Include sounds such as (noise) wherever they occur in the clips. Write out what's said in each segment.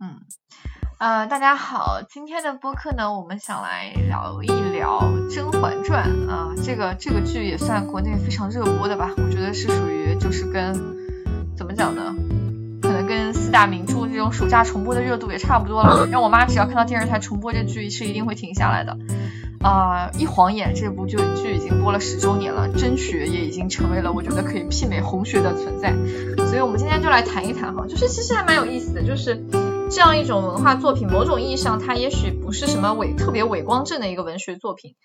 嗯，呃，大家好，今天的播客呢，我们想来聊一聊《甄嬛传》啊，这个这个剧也算国内非常热播的吧？我觉得是属于就是跟怎么讲呢？可能跟四大名著这种暑假重播的热度也差不多了。让我妈只要看到电视台重播这剧，是一定会停下来的。啊，一晃眼这部剧剧已经播了十周年了，甄学也已经成为了我觉得可以媲美红学的存在。所以我们今天就来谈一谈哈，就是其实还蛮有意思的，就是这样一种文化作品，某种意义上它也许不是什么伟特别伟光正的一个文学作品，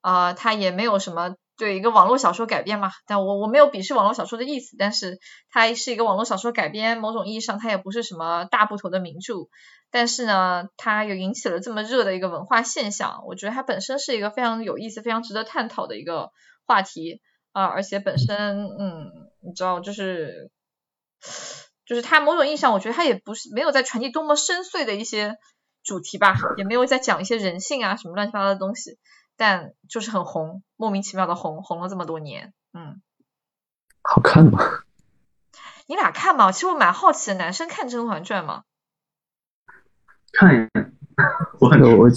啊，它也没有什么对一个网络小说改编嘛，但我我没有鄙视网络小说的意思，但是它是一个网络小说改编，某种意义上它也不是什么大部头的名著。但是呢，它又引起了这么热的一个文化现象，我觉得它本身是一个非常有意思、非常值得探讨的一个话题啊，而且本身，嗯，你知道，就是就是他某种意义上，我觉得他也不是没有在传递多么深邃的一些主题吧，也没有在讲一些人性啊什么乱七八糟的东西，但就是很红，莫名其妙的红，红了这么多年，嗯，好看吗？(laughs) 你俩看吗？其实我蛮好奇的，男生看《甄嬛传》吗？看一眼，我我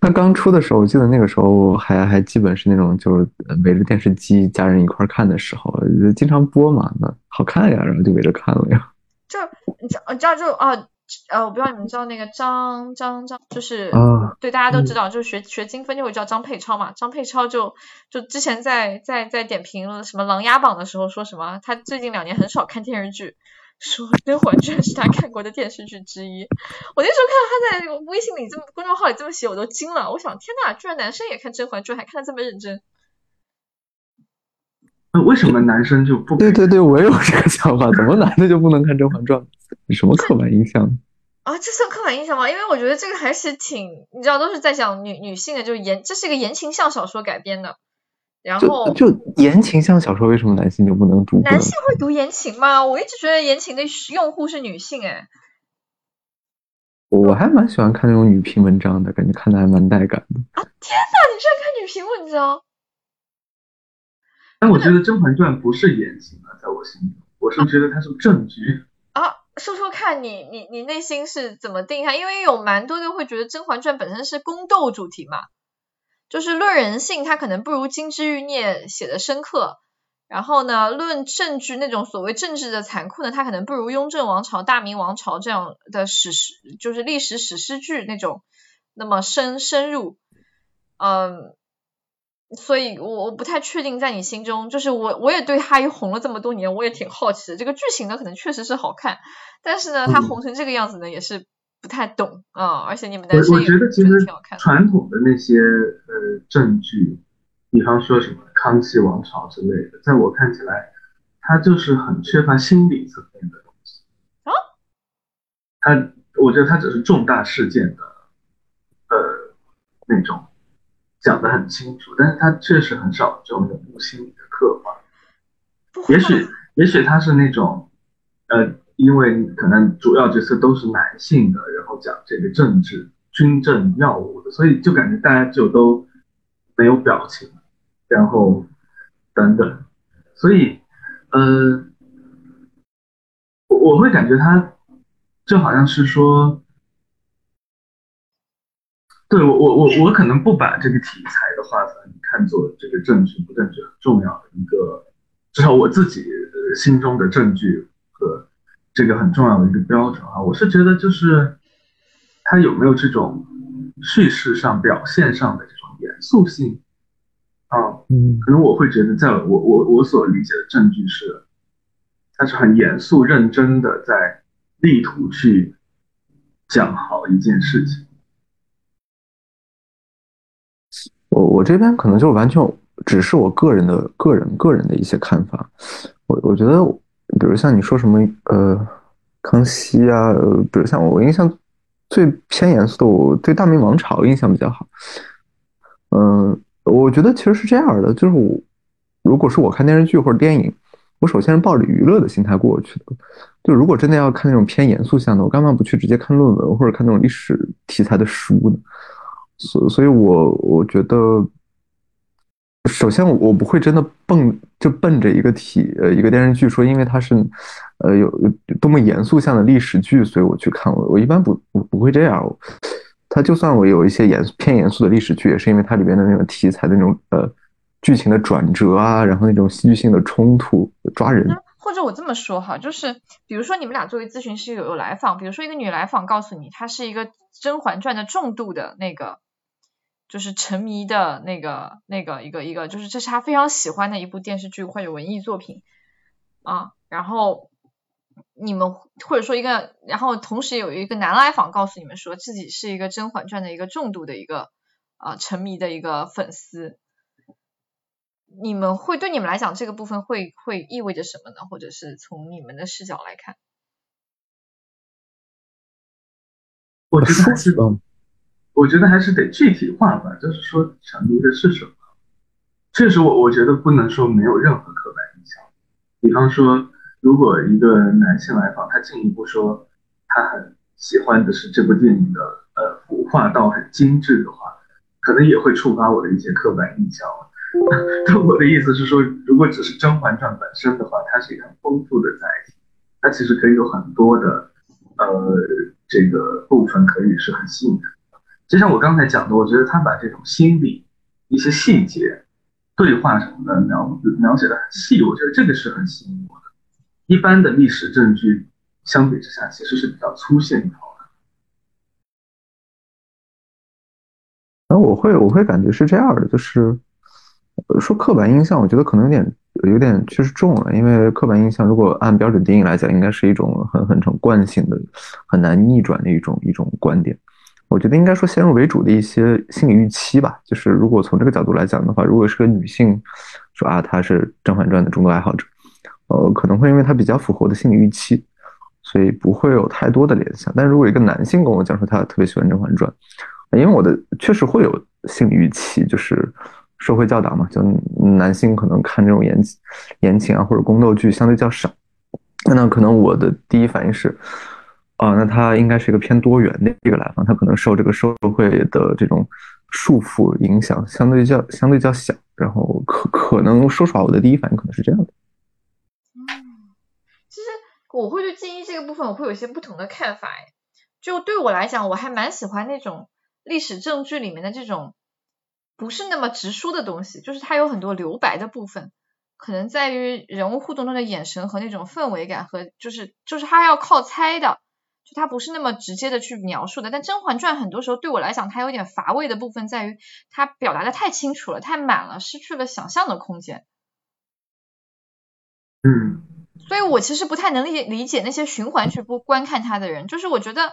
他刚出的时候，我记得那个时候还还基本是那种就是围着电视机家人一块看的时候，经常播嘛，那好看呀，然后就围着看了呀。就你知道，你知道就啊呃，我不知道你们知道那个张张张，就是对大家都知道，就是学学精分就会叫张佩超嘛，张佩超就就之前在在在点评什么琅琊榜的时候说什么，他最近两年很少看电视剧。说《甄嬛传》是他看过的电视剧之一。我那时候看到他在微信里这么公众号里这么写，我都惊了。我想，天呐，居然男生也看《甄嬛传》，还看的这么认真。那为什么男生就不？对对对，我也有这个想法。怎么男的就不能看《甄嬛传》？什么刻板印象？啊，这算刻板印象吗？因为我觉得这个还是挺，你知道，都是在讲女女性的，就是言，这是一个言情向小说改编的。然后就言情向小说，为什么男性就不能读？男性会读言情吗？我一直觉得言情的用户是女性哎。我还蛮喜欢看那种女频文章的，感觉看的还蛮带感的。啊天哪！你居然看女频文章？但我觉得《甄嬛传》不是言情啊，在我心中，我是觉得它是正剧。啊，说说看你你你内心是怎么定它？因为有蛮多的会觉得《甄嬛传》本身是宫斗主题嘛。就是论人性，它可能不如《金枝欲孽》写的深刻。然后呢，论政治那种所谓政治的残酷呢，它可能不如《雍正王朝》《大明王朝》这样的史诗，就是历史史诗剧那种那么深深入。嗯，所以我我不太确定在你心中，就是我我也对它红了这么多年，我也挺好奇的。这个剧情呢，可能确实是好看，但是呢，他红成这个样子呢，也是。不太懂啊，而且你们男生我我觉得其实传统的那些呃证据，比方说什么康熙王朝之类的，在我看起来，它就是很缺乏心理层面的东西啊。它，我觉得它只是重大事件的呃那种讲的很清楚，但是他确实很少这种人物心理的刻画。也许也许他是那种呃。因为可能主要角色都是男性的，然后讲这个政治、军政药物的，所以就感觉大家就都没有表情，然后等等，所以呃，我我会感觉他就好像是说，对我我我我可能不把这个题材的划分看作这个证据不证据很重要的一个，至少我自己心中的证据和。这个很重要的一个标准啊，我是觉得就是它有没有这种叙事上表现上的这种严肃性啊，嗯，可能我会觉得，在我我我所理解的证据是，它是很严肃认真的在力图去讲好一件事情。我这边可能就完全只是我个人的个人个人的一些看法，我我觉得。比如像你说什么呃，康熙啊，比如像我印象最偏严肃的，我对大明王朝印象比较好。嗯，我觉得其实是这样的，就是我如果是我看电视剧或者电影，我首先是抱着娱乐的心态过去的。就如果真的要看那种偏严肃向的，我干嘛不去直接看论文或者看那种历史题材的书呢？所所以，我我觉得首先我不会真的蹦就奔着一个题呃一个电视剧说，因为它是呃有多么严肃向的历史剧，所以我去看我我一般不不不会这样。它就算我有一些严偏严肃的历史剧，也是因为它里边的那种题材的那种呃剧情的转折啊，然后那种戏剧性的冲突抓人。或者我这么说哈，就是比如说你们俩作为咨询师有有来访，比如说一个女来访告诉你，她是一个《甄嬛传》的重度的那个。就是沉迷的那个、那个一个一个，就是这是他非常喜欢的一部电视剧或者文艺作品啊。然后你们或者说一个，然后同时有一个男来访告诉你们说自己是一个《甄嬛传》的一个重度的一个啊沉迷的一个粉丝，你们会对你们来讲这个部分会会意味着什么呢？或者是从你们的视角来看？我觉得是嗯。我觉得还是得具体化吧，就是说沉迷的是什么。确实，我我觉得不能说没有任何刻板印象。比方说，如果一个男性来访，他进一步说他很喜欢的是这部电影的呃服化道很精致的话，可能也会触发我的一些刻板印象。(laughs) 但我的意思是说，如果只是《甄嬛传》本身的话，它是一个很丰富的载体，它其实可以有很多的呃这个部分可以是很吸引人。就像我刚才讲的，我觉得他把这种心理一些细节、对话什么的描描写的很细，我觉得这个是很吸引我的。一般的历史证据相比之下，其实是比较粗线条的。然后我会我会感觉是这样的，就是说刻板印象，我觉得可能有点有点确实重了，因为刻板印象如果按标准定义来讲，应该是一种很很成惯性的、很难逆转的一种一种观点。我觉得应该说先入为主的一些心理预期吧，就是如果从这个角度来讲的话，如果是个女性说啊她是《甄嬛传》的重度爱好者，呃，可能会因为她比较符合我的心理预期，所以不会有太多的联想。但如果一个男性跟我讲说他特别喜欢《甄嬛传》，因为我的确实会有心理预期，就是社会教导嘛，就男性可能看这种言言情啊或者宫斗剧相对较少，那可能我的第一反应是。啊，那他应该是一个偏多元的一个来访，他可能受这个社会的这种束缚影响相对较相对较小，然后可可能说实话，我的第一反应可能是这样的。嗯，其实我会对记忆这个部分，我会有一些不同的看法。哎，就对我来讲，我还蛮喜欢那种历史证据里面的这种不是那么直说的东西，就是它有很多留白的部分，可能在于人物互动中的眼神和那种氛围感，和就是就是他要靠猜的。就它不是那么直接的去描述的，但《甄嬛传》很多时候对我来讲，它有点乏味的部分在于它表达的太清楚了，太满了，失去了想象的空间。嗯，所以我其实不太能理解理解那些循环去播观看它的人，就是我觉得，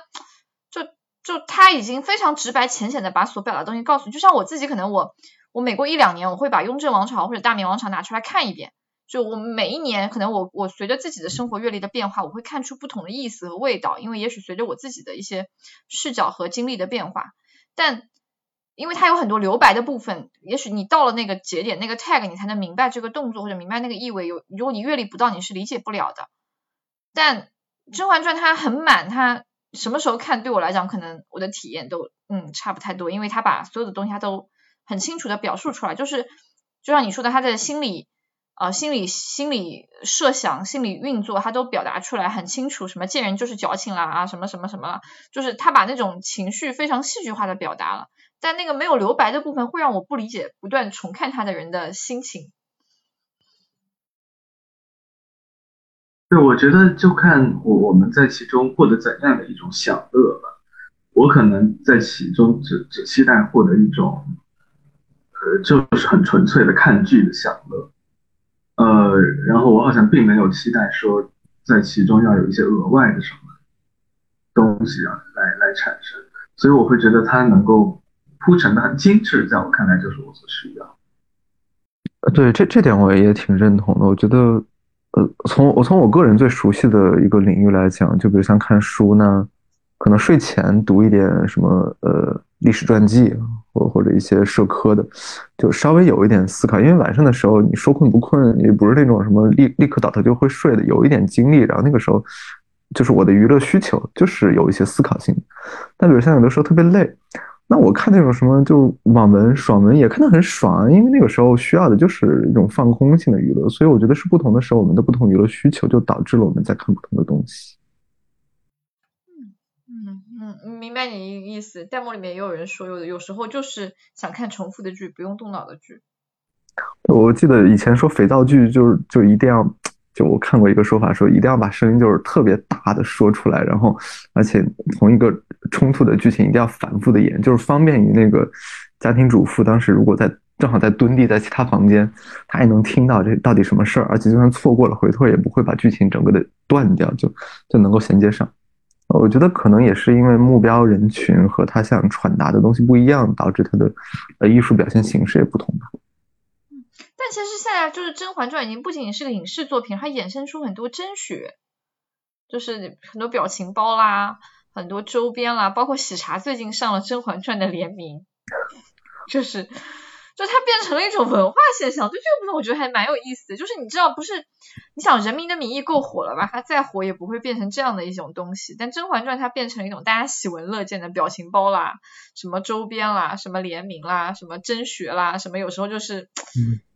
就就他已经非常直白浅显的把所表达的东西告诉你，就像我自己可能我我每过一两年我会把《雍正王朝》或者《大明王朝》拿出来看一遍。就我每一年，可能我我随着自己的生活阅历的变化，我会看出不同的意思和味道，因为也许随着我自己的一些视角和经历的变化，但因为它有很多留白的部分，也许你到了那个节点那个 tag，你才能明白这个动作或者明白那个意味。有如果你阅历不到，你是理解不了的。但《甄嬛传》它很满，它什么时候看对我来讲，可能我的体验都嗯差不太多，因为它把所有的东西它都很清楚的表述出来，就是就像你说的，他的心理。呃，心理心理设想、心理运作，他都表达出来很清楚。什么见人就是矫情啦啊，什么什么什么了，就是他把那种情绪非常戏剧化的表达了。但那个没有留白的部分，会让我不理解不断重看他的人的心情。对，我觉得就看我我们在其中获得怎样的一种享乐吧。我可能在其中只只期待获得一种，呃，就是很纯粹的看剧的享乐。呃，然后我好像并没有期待说在其中要有一些额外的什么东西啊来来产生，所以我会觉得它能够铺陈的很精致，在我看来就是我所需要。对，这这点我也挺认同的。我觉得，呃，从我从我个人最熟悉的一个领域来讲，就比如像看书呢，可能睡前读一点什么呃历史传记。或或者一些社科的，就稍微有一点思考，因为晚上的时候你说困不困，也不是那种什么立立刻倒头就会睡的，有一点精力，然后那个时候就是我的娱乐需求，就是有一些思考性。但比如像有的时候特别累，那我看那种什么就网文、爽文也看得很爽，因为那个时候需要的就是一种放空性的娱乐，所以我觉得是不同的时候我们的不同娱乐需求就导致了我们在看不同的东西。明白你意思。弹幕里面也有人说，有的有时候就是想看重复的剧，不用动脑的剧。我记得以前说肥皂剧就是就一定要。就我看过一个说法，说一定要把声音就是特别大的说出来，然后而且同一个冲突的剧情一定要反复的演，就是方便于那个家庭主妇当时如果在正好在蹲地在其他房间，她也能听到这到底什么事儿，而且就算错过了回头也不会把剧情整个的断掉，就就能够衔接上。我觉得可能也是因为目标人群和他想传达的东西不一样，导致他的呃艺术表现形式也不同吧。但其实现在就是《甄嬛传》已经不仅仅是个影视作品，它衍生出很多真学，就是很多表情包啦，很多周边啦，包括喜茶最近上了《甄嬛传》的联名，(laughs) 就是。就它变成了一种文化现象，就这个部分我觉得还蛮有意思的。就是你知道，不是你想《人民的名义》够火了吧？它再火也不会变成这样的一种东西。但《甄嬛传》它变成了一种大家喜闻乐见的表情包啦，什么周边啦，什么联名啦，什么甄学啦，什么有时候就是，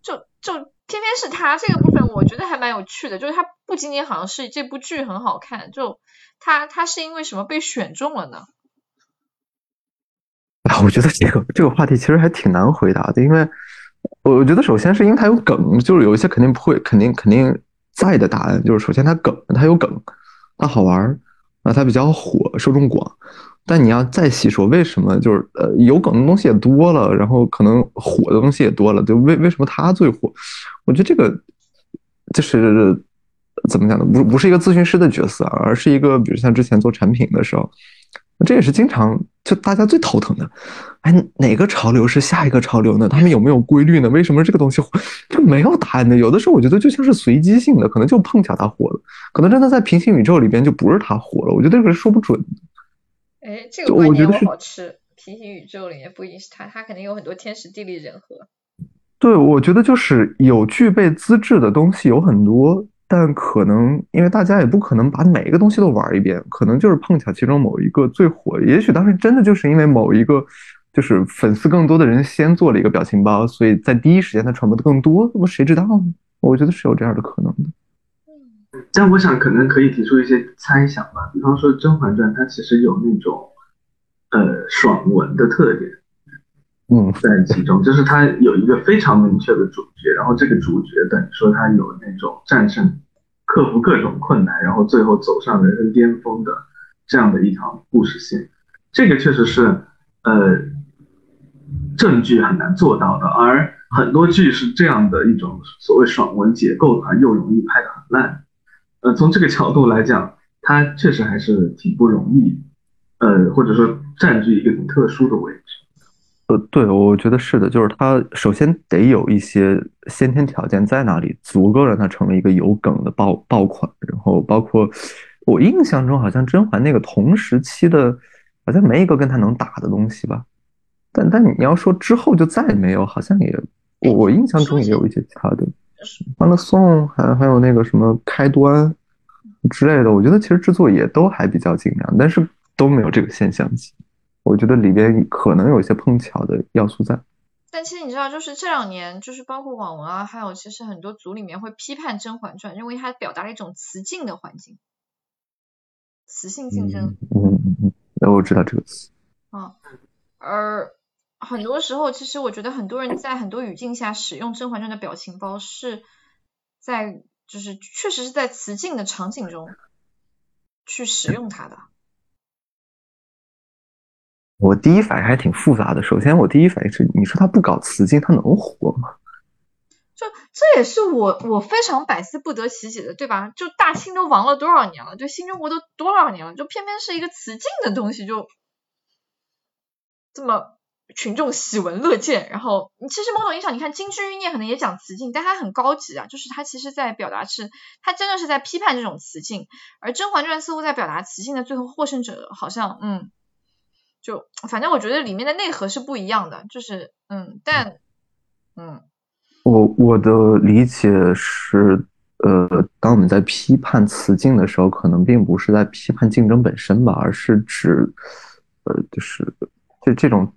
就就偏偏是它这个部分，我觉得还蛮有趣的。就是它不仅仅好像是这部剧很好看，就它它是因为什么被选中了呢？我觉得这个这个话题其实还挺难回答的，因为我觉得首先是因为它有梗，就是有一些肯定不会、肯定肯定在的答案，就是首先它梗，它有梗，它好玩儿啊，它比较火，受众广。但你要再细说，为什么就是呃有梗的东西也多了，然后可能火的东西也多了，就为为什么它最火？我觉得这个就是怎么讲呢？不不是一个咨询师的角色，而是一个比如像之前做产品的时候。这也是经常就大家最头疼的，哎，哪个潮流是下一个潮流呢？他们有没有规律呢？为什么这个东西就没有答案呢？有的时候我觉得就像是随机性的，可能就碰巧它火了，可能真的在平行宇宙里边就不是它火了。我觉得这个是说不准的。哎，这个观念好吃。平行宇宙里面不一定是它，它肯定有很多天时地利人和。对，我觉得就是有具备资质的东西有很多。但可能，因为大家也不可能把每一个东西都玩一遍，可能就是碰巧其中某一个最火。也许当时真的就是因为某一个，就是粉丝更多的人先做了一个表情包，所以在第一时间它传播的更多。那么谁知道呢？我觉得是有这样的可能的。但我想可能可以提出一些猜想吧，比方说《甄嬛传》它其实有那种，呃，爽文的特点。嗯，在其中，就是他有一个非常明确的主角，然后这个主角等于说他有那种战胜、克服各种困难，然后最后走上人生巅峰的这样的一条故事线，这个确实是呃正剧很难做到的，而很多剧是这样的一种所谓爽文结构的话，又容易拍的很烂，呃，从这个角度来讲，它确实还是挺不容易，呃，或者说占据一个很特殊的位置。呃，对，我觉得是的，就是他首先得有一些先天条件在那里，足够让他成为一个有梗的爆爆款。然后包括我印象中，好像甄嬛那个同时期的，好像没一个跟他能打的东西吧。但但你要说之后就再也没有，好像也我我印象中也有一些其他的，欢乐颂，还还有那个什么开端之类的。我觉得其实制作也都还比较精良，但是都没有这个现象级。我觉得里边可能有一些碰巧的要素在，但其实你知道，就是这两年，就是包括网文啊，还有其实很多组里面会批判《甄嬛传》，认为它表达了一种雌竞的环境，雌性竞争。嗯嗯嗯，那我知道这个词。啊，而很多时候，其实我觉得很多人在很多语境下使用《甄嬛传》的表情包，是在就是确实是在雌竞的场景中去使用它的。我第一反应还挺复杂的。首先，我第一反应是，你说他不搞雌竞，他能活吗？就这也是我我非常百思不得其解的，对吧？就大清都亡了多少年了，就新中国都多少年了，就偏偏是一个雌竞的东西，就这么群众喜闻乐见。然后，其实某种意义上，你看《金枝欲孽》可能也讲雌竞，但它很高级啊，就是它其实在表达是，它真的是在批判这种雌竞。而《甄嬛传》似乎在表达雌竞的最后获胜者，好像嗯。就反正我觉得里面的内核是不一样的，就是嗯，但嗯，我我的理解是，呃，当我们在批判雌竞的时候，可能并不是在批判竞争本身吧，而是指，呃，就是这这种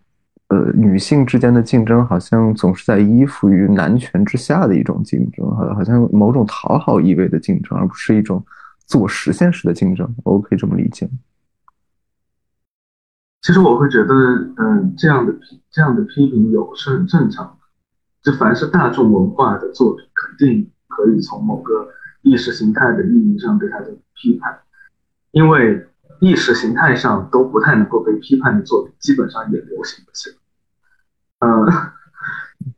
呃，女性之间的竞争好像总是在依附于男权之下的一种竞争，好像好像某种讨好意味的竞争，而不是一种自我实现式的竞争。我可以这么理解。其实我会觉得，嗯，这样的这样的批评有是很正常的。就凡是大众文化的作品，肯定可以从某个意识形态的意义上对它进行批判，因为意识形态上都不太能够被批判的作品，基本上也流行不起来。嗯，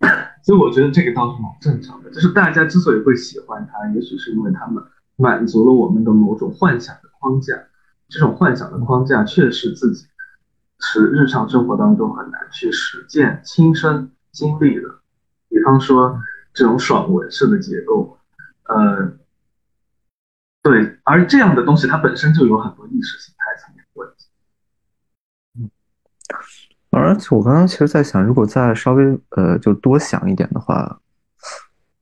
(coughs) 所以我觉得这个倒是蛮正常的。就是大家之所以会喜欢它，也许是因为他们满足了我们的某种幻想的框架，这种幻想的框架却是自己。是日常生活当中很难去实践、亲身经历的。比方说这种爽文式的结构，呃，对，而这样的东西它本身就有很多意识形态层面的问题。嗯，而且我刚刚其实在想，如果再稍微呃就多想一点的话，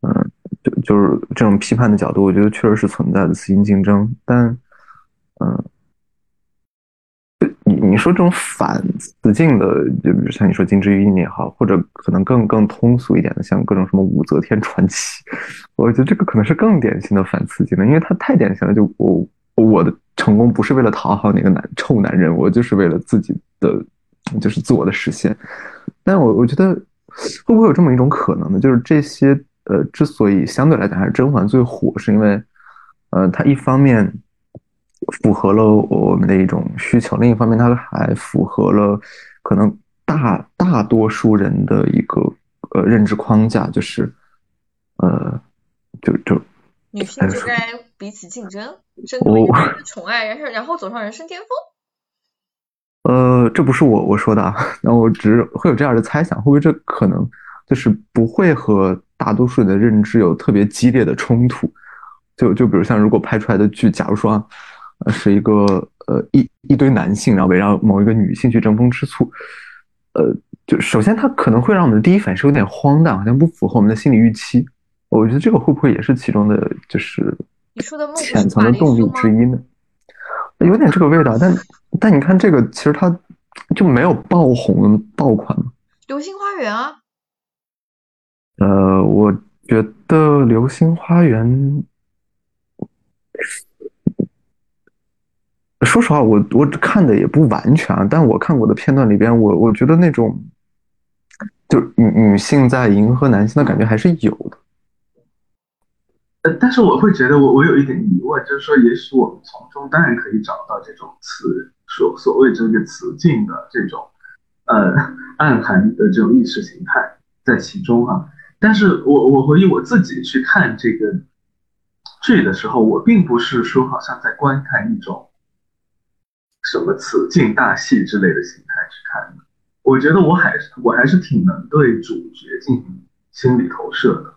嗯，就就是这种批判的角度，我觉得确实是存在的雌性竞争，但嗯。你说这种反雌竞的，就比如像你说金枝玉叶也好，或者可能更更通俗一点的，像各种什么武则天传奇，我觉得这个可能是更典型的反雌竞的，因为它太典型了。就我我的成功不是为了讨好那个男臭男人，我就是为了自己的就是自我的实现。但我我觉得会不会有这么一种可能呢？就是这些呃之所以相对来讲还是甄嬛最火，是因为呃它一方面。符合了我们的一种需求，另一方面，它还符合了可能大大多数人的一个呃认知框架，就是呃，就就女性就该彼此竞争，争夺一个宠爱，然后然后走上人生巅峰。(laughs) 呃，这不是我我说的啊，那我只是会有这样的猜想，会不会这可能就是不会和大多数人的认知有特别激烈的冲突？就就比如像如果拍出来的剧，假如说。是一个呃一一堆男性，然后围绕某一个女性去争风吃醋，呃，就首先它可能会让我们的第一反应是有点荒诞，好像不符合我们的心理预期。我觉得这个会不会也是其中的，就是你说的浅层的动力之一呢？有点这个味道，但但你看这个其实它就没有爆红爆款嘛。流星花园啊。呃，我觉得流星花园。说实话，我我看的也不完全啊，但我看过的片段里边，我我觉得那种，就女女性在迎合男性的感觉还是有的。呃，但是我会觉得，我我有一点疑问，就是说，也许我们从中当然可以找到这种词所所谓这个词境的这种，呃，暗含的这种意识形态在其中啊。但是我我回忆我自己去看这个剧的时候，我并不是说好像在观看一种。什么此境大戏之类的形态去看的，我觉得我还是我还是挺能对主角进行心理投射的。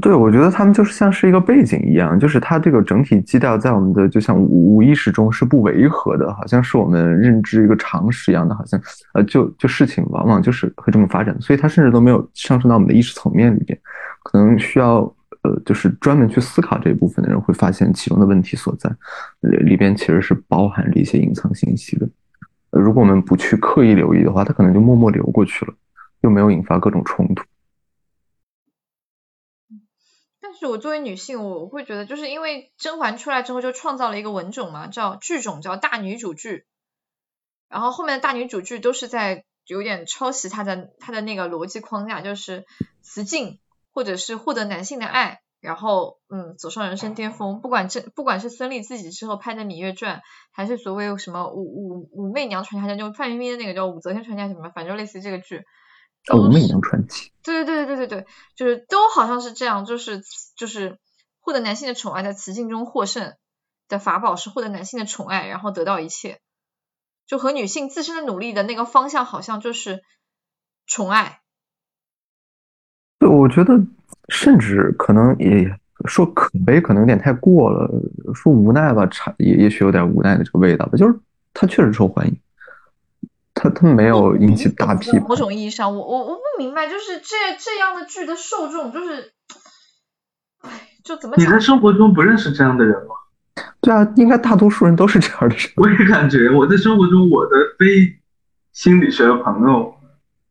对，我觉得他们就是像是一个背景一样，就是它这个整体基调在我们的就像无意识中是不违和的，好像是我们认知一个常识一样的，好像呃就就事情往往就是会这么发展，所以它甚至都没有上升到我们的意识层面里边，可能需要。呃，就是专门去思考这一部分的人会发现其中的问题所在，里里边其实是包含着一些隐藏信息的。如果我们不去刻意留意的话，它可能就默默流过去了，又没有引发各种冲突。但是我作为女性，我会觉得，就是因为甄嬛出来之后就创造了一个文种嘛，叫剧种叫大女主剧，然后后面的大女主剧都是在有点抄袭她的她的那个逻辑框架，就是雌竞。或者是获得男性的爱，然后嗯走上人生巅峰。不管这不管是孙俪自己之后拍的《芈月传》，还是所谓什么武武武媚娘传奇，就范冰冰的那个叫武则天传奇什么，反正类似于这个剧。武媚娘传奇。对对对对对对，就是都好像是这样，就是就是获得男性的宠爱，在雌竞中获胜的法宝是获得男性的宠爱，然后得到一切，就和女性自身的努力的那个方向好像就是宠爱。对，我觉得甚至可能也说可悲，可能有点太过了。说无奈吧，差也也许有点无奈的这个味道吧。就是他确实受欢迎，他他没有引起大批。某种意义上，我我我不明白，就是这这样的剧的受众，就是，哎，就怎么？你在生活中不认识这样的人吗？对啊，应该大多数人都是这样的人。我也感觉我在生活中，我的非心理学的朋友。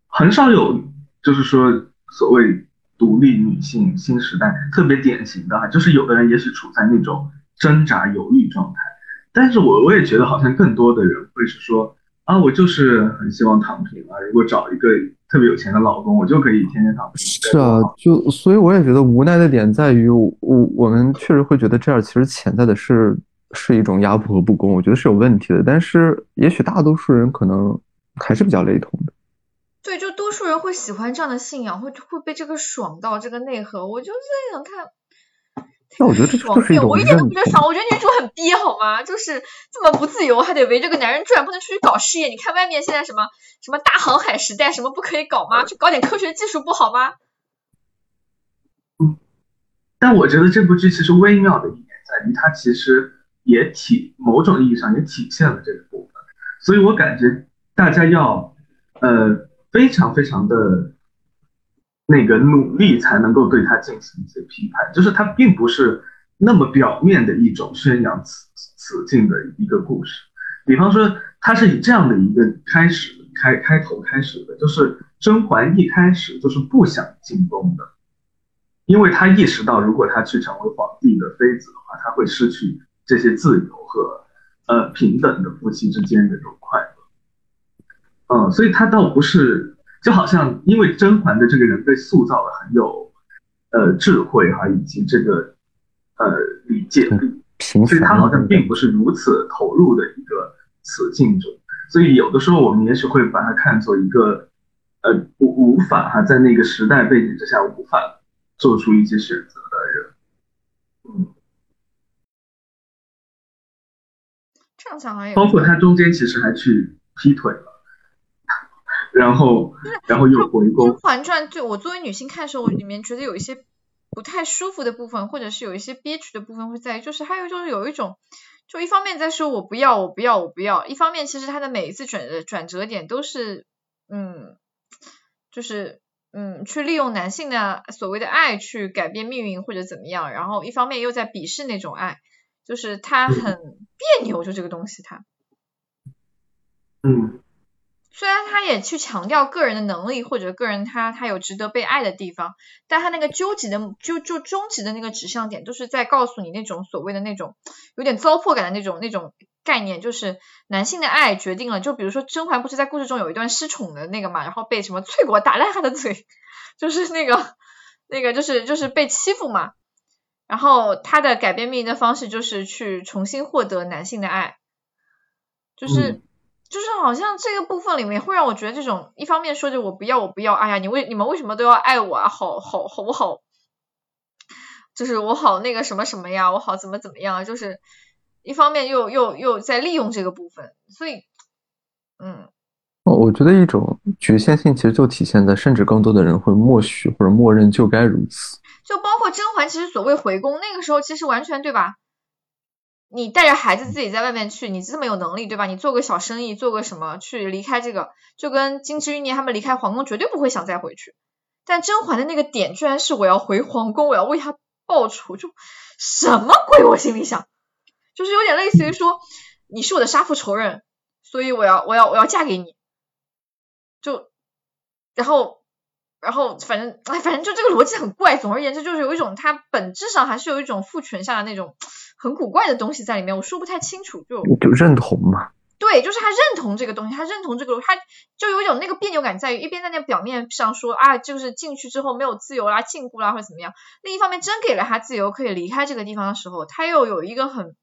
很少有就是说所谓独立女性新时代特别典型的啊，就是有的人也许处在那种挣扎犹豫状态，但是我我也觉得好像更多的人会是说啊，我就是很希望躺平啊，如果找一个特别有钱的老公，我就可以天天躺平。是啊，就所以我也觉得无奈的点在于，我我们确实会觉得这样其实潜在的是是一种压迫和不公，我觉得是有问题的，但是也许大多数人可能还是比较雷同的。对，就多数人会喜欢这样的信仰，会会被这个爽到这个内核。我就在想看，那我觉得这就是一种我一点都不觉得爽，我觉得女主很憋，好吗？就是这么不自由，还得围着个男人转，不能出去搞事业。你看外面现在什么什么大航海时代，什么不可以搞吗？去搞点科学技术不好吗？嗯，(laughs) 但我觉得这部剧其实微妙的一点在于，它其实也体某种意义上也体现了这个部分，所以我感觉大家要呃。非常非常的那个努力，才能够对他进行一些批判。就是他并不是那么表面的一种宣扬此此境的一个故事。比方说，他是以这样的一个开始开开头开始的，就是甄嬛一开始就是不想进宫的，因为他意识到，如果他去成为皇帝的妃子的话，他会失去这些自由和呃平等的夫妻之间的这种快乐。嗯，所以他倒不是，就好像因为甄嬛的这个人被塑造的很有，呃，智慧哈，以及这个呃理解力，所以他好像并不是如此投入的一个此境者，所以有的时候我们也许会把它看作一个，呃，无无法哈在那个时代背景之下无法做出一些选择的人，嗯，这样讲也包括他中间其实还去劈腿了。然后，然后又回宫。甄嬛传就我作为女性看的时候，里面觉得有一些不太舒服的部分，或者是有一些憋屈的部分会在于，就是还有就是有一种，就一方面在说我不要，我不要，我不要，一方面其实他的每一次转转折点都是，嗯，就是嗯，去利用男性的所谓的爱去改变命运或者怎么样，然后一方面又在鄙视那种爱，就是他很别扭，就这个东西他，嗯。虽然他也去强调个人的能力或者个人他他有值得被爱的地方，但他那个究极的就就终极的那个指向点，就是在告诉你那种所谓的那种有点糟粕感的那种那种概念，就是男性的爱决定了。就比如说甄嬛不是在故事中有一段失宠的那个嘛，然后被什么翠果打烂她的嘴，就是那个那个就是就是被欺负嘛，然后他的改变命运的方式就是去重新获得男性的爱，就是。就是好像这个部分里面会让我觉得这种一方面说着我不要我不要，哎呀你为你们为什么都要爱我啊？好好好不好，就是我好那个什么什么呀，我好怎么怎么样？就是一方面又又又在利用这个部分，所以嗯，我我觉得一种局限性其实就体现在，甚至更多的人会默许或者默认就该如此。就包括甄嬛，其实所谓回宫那个时候，其实完全对吧？你带着孩子自己在外面去，你这么有能力，对吧？你做个小生意，做个什么去离开这个，就跟金枝玉孽他们离开皇宫，绝对不会想再回去。但甄嬛的那个点，居然是我要回皇宫，我要为他报仇，就什么鬼？我心里想，就是有点类似于说，你是我的杀父仇人，所以我要我要我要嫁给你，就然后然后反正哎反正就这个逻辑很怪。总而言之，就是有一种它本质上还是有一种父权下的那种。很古怪的东西在里面，我说不太清楚，就就认同嘛。对，就是他认同这个东西，他认同这个，他就有一种那个别扭感，在于一边在那表面上说啊，就是进去之后没有自由啦、禁锢啦或者怎么样，另一方面真给了他自由，可以离开这个地方的时候，他又有一个很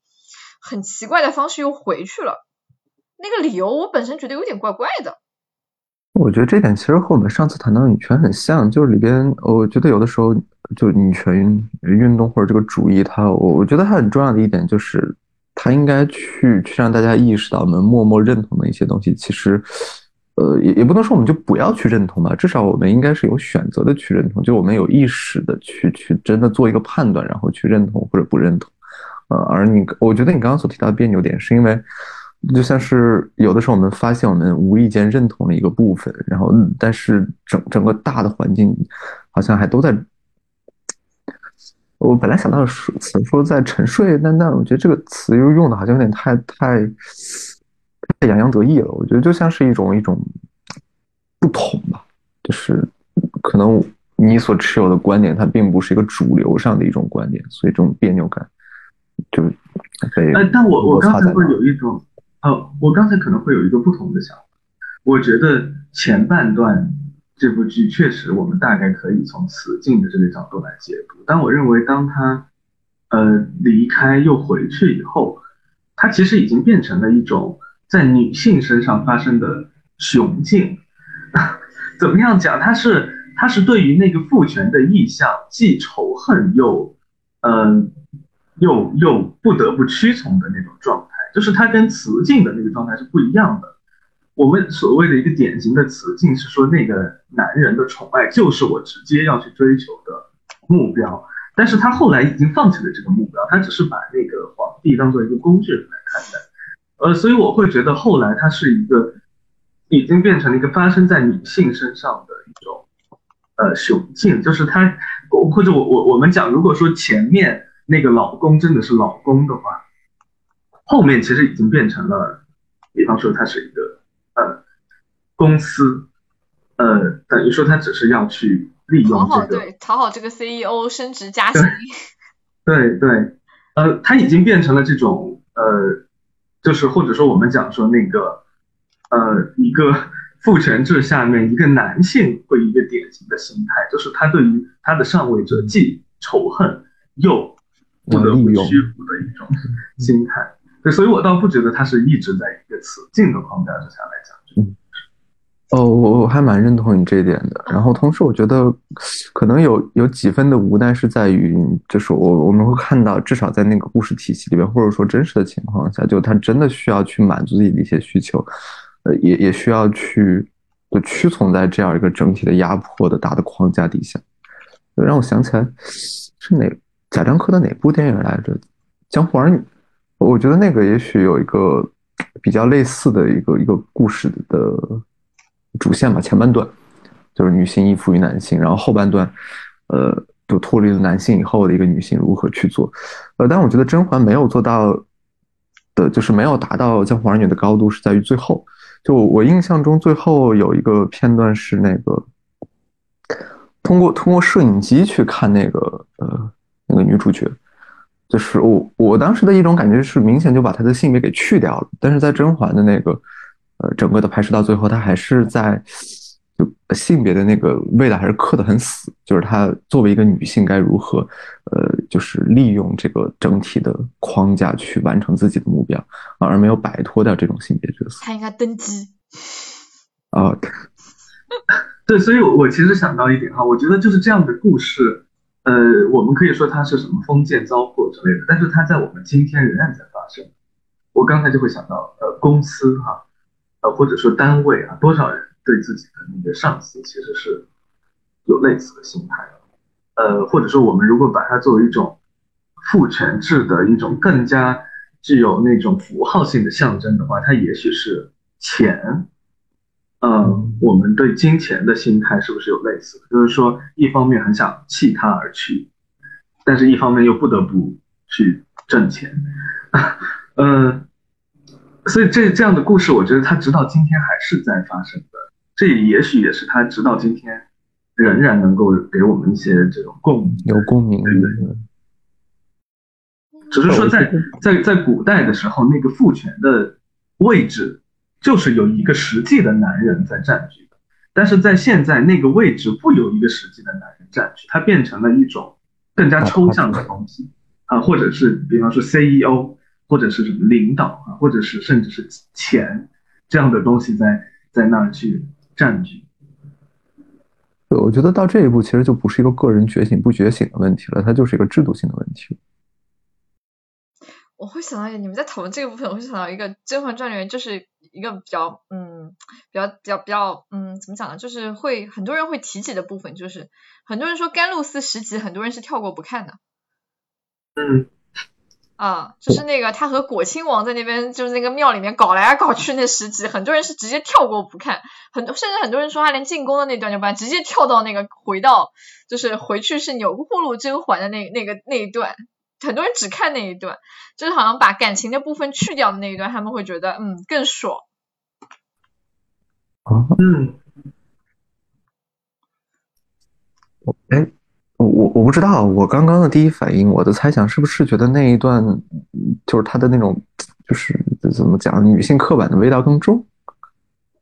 很奇怪的方式又回去了。那个理由我本身觉得有点怪怪的。我觉得这点其实和我们上次谈到女权很像，就是里边我觉得有的时候。就女权运动或者这个主义，它我我觉得它很重要的一点就是，它应该去去让大家意识到，我们默默认同的一些东西，其实，呃，也也不能说我们就不要去认同吧，至少我们应该是有选择的去认同，就我们有意识的去去真的做一个判断，然后去认同或者不认同。呃，而你，我觉得你刚刚所提到的别扭点，是因为就像是有的时候我们发现我们无意间认同了一个部分，然后但是整整个大的环境好像还都在。我本来想到的词说在沉睡，但但我觉得这个词又用的好像有点太太太洋洋得意了。我觉得就像是一种一种不同吧，就是可能你所持有的观点，它并不是一个主流上的一种观点，所以这种别扭感就被。哎，但我我刚才会有一种，呃，我刚才可能会有一个不同的想法。我觉得前半段这部剧确实，我们大概可以从雌竞的这个角度来解读。但我认为，当他呃离开又回去以后，他其实已经变成了一种在女性身上发生的雄竞。(laughs) 怎么样讲？他是他是对于那个父权的意向既仇恨又嗯又又不得不屈从的那种状态，就是他跟雌竞的那个状态是不一样的。我们所谓的一个典型的雌竞是说，那个男人的宠爱就是我直接要去追求的目标，但是他后来已经放弃了这个目标，他只是把那个皇帝当做一个工具人来看待，呃，所以我会觉得后来他是一个已经变成了一个发生在女性身上的一种呃雄竞，就是他或者我我我们讲，如果说前面那个老公真的是老公的话，后面其实已经变成了，比方说他是一个。呃，公司，呃，等于说他只是要去利用这个，对，讨好这个 CEO 升职加薪。(laughs) 对对，呃，他已经变成了这种，呃，就是或者说我们讲说那个，呃，一个 (laughs) 父权制下面一个男性会一个典型的心态，就是他对于他的上位者既仇恨又不得不屈服的一种心态。对，所以我倒不觉得他是一直在一个词境的框架之下来讲。嗯，哦，我我还蛮认同你这一点的。然后同时，我觉得可能有有几分的无奈是在于，就是我我们会看到，至少在那个故事体系里边，或者说真实的情况下，就他真的需要去满足自己的一些需求，呃，也也需要去就屈从在这样一个整体的压迫的大的框架底下。让我想起来是哪贾樟柯的哪部电影来着，《江湖儿女》。我觉得那个也许有一个比较类似的一个一个故事的主线吧，前半段就是女性依附于男性，然后后半段，呃，就脱离了男性以后的一个女性如何去做，呃，但我觉得甄嬛没有做到的，就是没有达到江湖儿女的高度，是在于最后，就我印象中最后有一个片段是那个通过通过摄影机去看那个呃那个女主角。就是我我当时的一种感觉是，明显就把她的性别给去掉了。但是在甄嬛的那个，呃，整个的拍摄到最后，她还是在就性别的那个味道还是刻得很死。就是她作为一个女性该如何，呃，就是利用这个整体的框架去完成自己的目标，而没有摆脱掉这种性别角色。她应该登基。(laughs) 啊，(laughs) 对，所以我我其实想到一点哈，我觉得就是这样的故事。呃，我们可以说它是什么封建糟粕之类的，但是它在我们今天仍然在发生。我刚才就会想到，呃，公司哈，呃，或者说单位啊，多少人对自己的那个上司其实是有类似的心态呃，或者说我们如果把它作为一种父权制的一种更加具有那种符号性的象征的话，它也许是钱。嗯，我们对金钱的心态是不是有类似？就是说，一方面很想弃他而去，但是一方面又不得不去挣钱。嗯，(laughs) 所以这这样的故事，我觉得他直到今天还是在发生的。这也许也是他直到今天仍然能够给我们一些这种共鸣，有共鸣，对不对？只是说，在在在古代的时候，那个父权的位置。就是有一个实际的男人在占据的，但是在现在那个位置不由一个实际的男人占据，它变成了一种更加抽象的东西啊，或者是比方说 CEO，或者是什么领导啊，或者是甚至是钱这样的东西在在那儿去占据。对，我觉得到这一步其实就不是一个个人觉醒不觉醒的问题了，它就是一个制度性的问题。我会想到，你们在讨论这个部分，我会想到一个《甄嬛传》里面就是。一个比较嗯，比较比较比较嗯，怎么讲呢？就是会很多人会提起的部分，就是很多人说甘露寺十集，很多人是跳过不看的。嗯。啊，就是那个他和果亲王在那边，就是那个庙里面搞来搞去那十集，很多人是直接跳过不看，很多甚至很多人说他连进宫的那段就不看，直接跳到那个回到就是回去是钮祜禄甄嬛的那那个那一段。很多人只看那一段，就是好像把感情的部分去掉的那一段，他们会觉得嗯更爽。啊，嗯，我我我不知道，我刚刚的第一反应，我的猜想是不是觉得那一段就是他的那种，就是怎么讲，女性刻板的味道更重？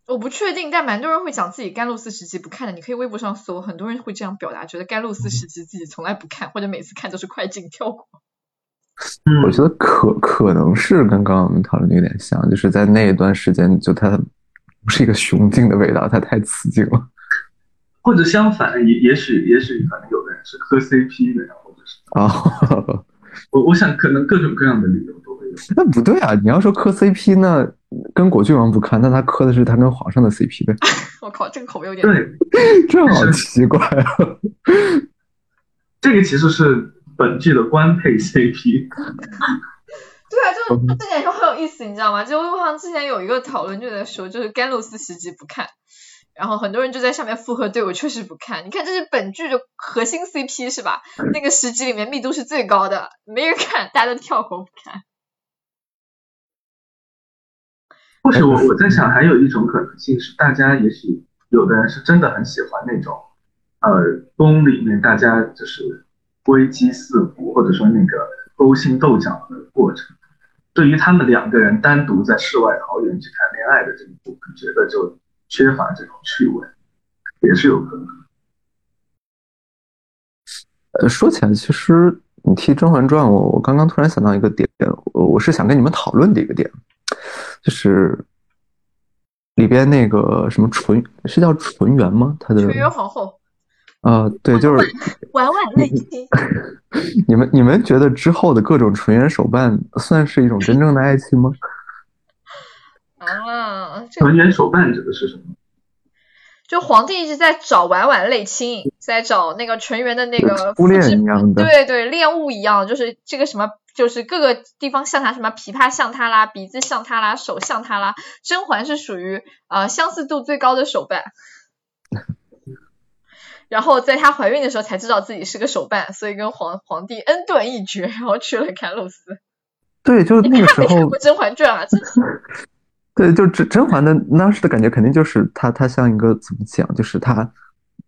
我不确定，但蛮多人会讲自己甘露寺时期不看的。你可以微博上搜，很多人会这样表达，觉得甘露寺时期自己从来不看，或者每次看都是快进跳过。我觉得可可能是跟刚刚我们讨论的有点像，就是在那一段时间，就它不是一个雄竞的味道，它太雌竞了。(laughs) 或者相反，也也许也许可能有的人是磕 CP 的呀，或者是啊，我我想可能各种各样的理由都会有。那不对啊！你要说磕 CP，那跟果郡王不看，那他磕的是他跟皇上的 CP 呗？(laughs) 我靠，这个口味有点对，(laughs) 这好奇怪啊！这个其实是本剧的官配 CP。对啊，就是这点就很有意思，你知道吗？就我好像之前有一个讨论就在说，就是甘露寺十集不看，然后很多人就在下面附和，对我确实不看。你看这是本剧的核心 CP 是吧？那个十集里面密度是最高的，没人看，大家都跳过不看。或许我我在想，还有一种可能性是，大家也许有的人是真的很喜欢那种，呃，宫里面大家就是危机四伏，或者说那个勾心斗角的过程。对于他们两个人单独在世外桃源去谈恋爱的这一部分，觉得就缺乏这种趣味，也是有可能。呃，说起来，其实你提《甄嬛传》，我我刚刚突然想到一个点，我我是想跟你们讨论的一个点，就是里边那个什么纯是叫纯元吗？他的纯元皇后。啊，对，就是婉婉内心。你们 (laughs) 你们觉得之后的各种纯元手办算是一种真正的爱情吗？(laughs) 啊，纯元手办指的是什么？就皇帝一直在找婉婉类亲，在找那个纯元的那个初恋一样的，对对，恋物一样，就是这个什么，就是各个地方像他，什么琵琶像他啦，鼻子像他啦，手像他啦。甄嬛是属于呃相似度最高的手办。然后在她怀孕的时候才知道自己是个手办，所以跟皇皇帝恩断义绝，然后去了凯露寺。对，就是那个时候。看过《甄嬛传》啊？真的。(laughs) 对，就甄甄嬛的当时的感觉，肯定就是她，她像一个怎么讲，就是她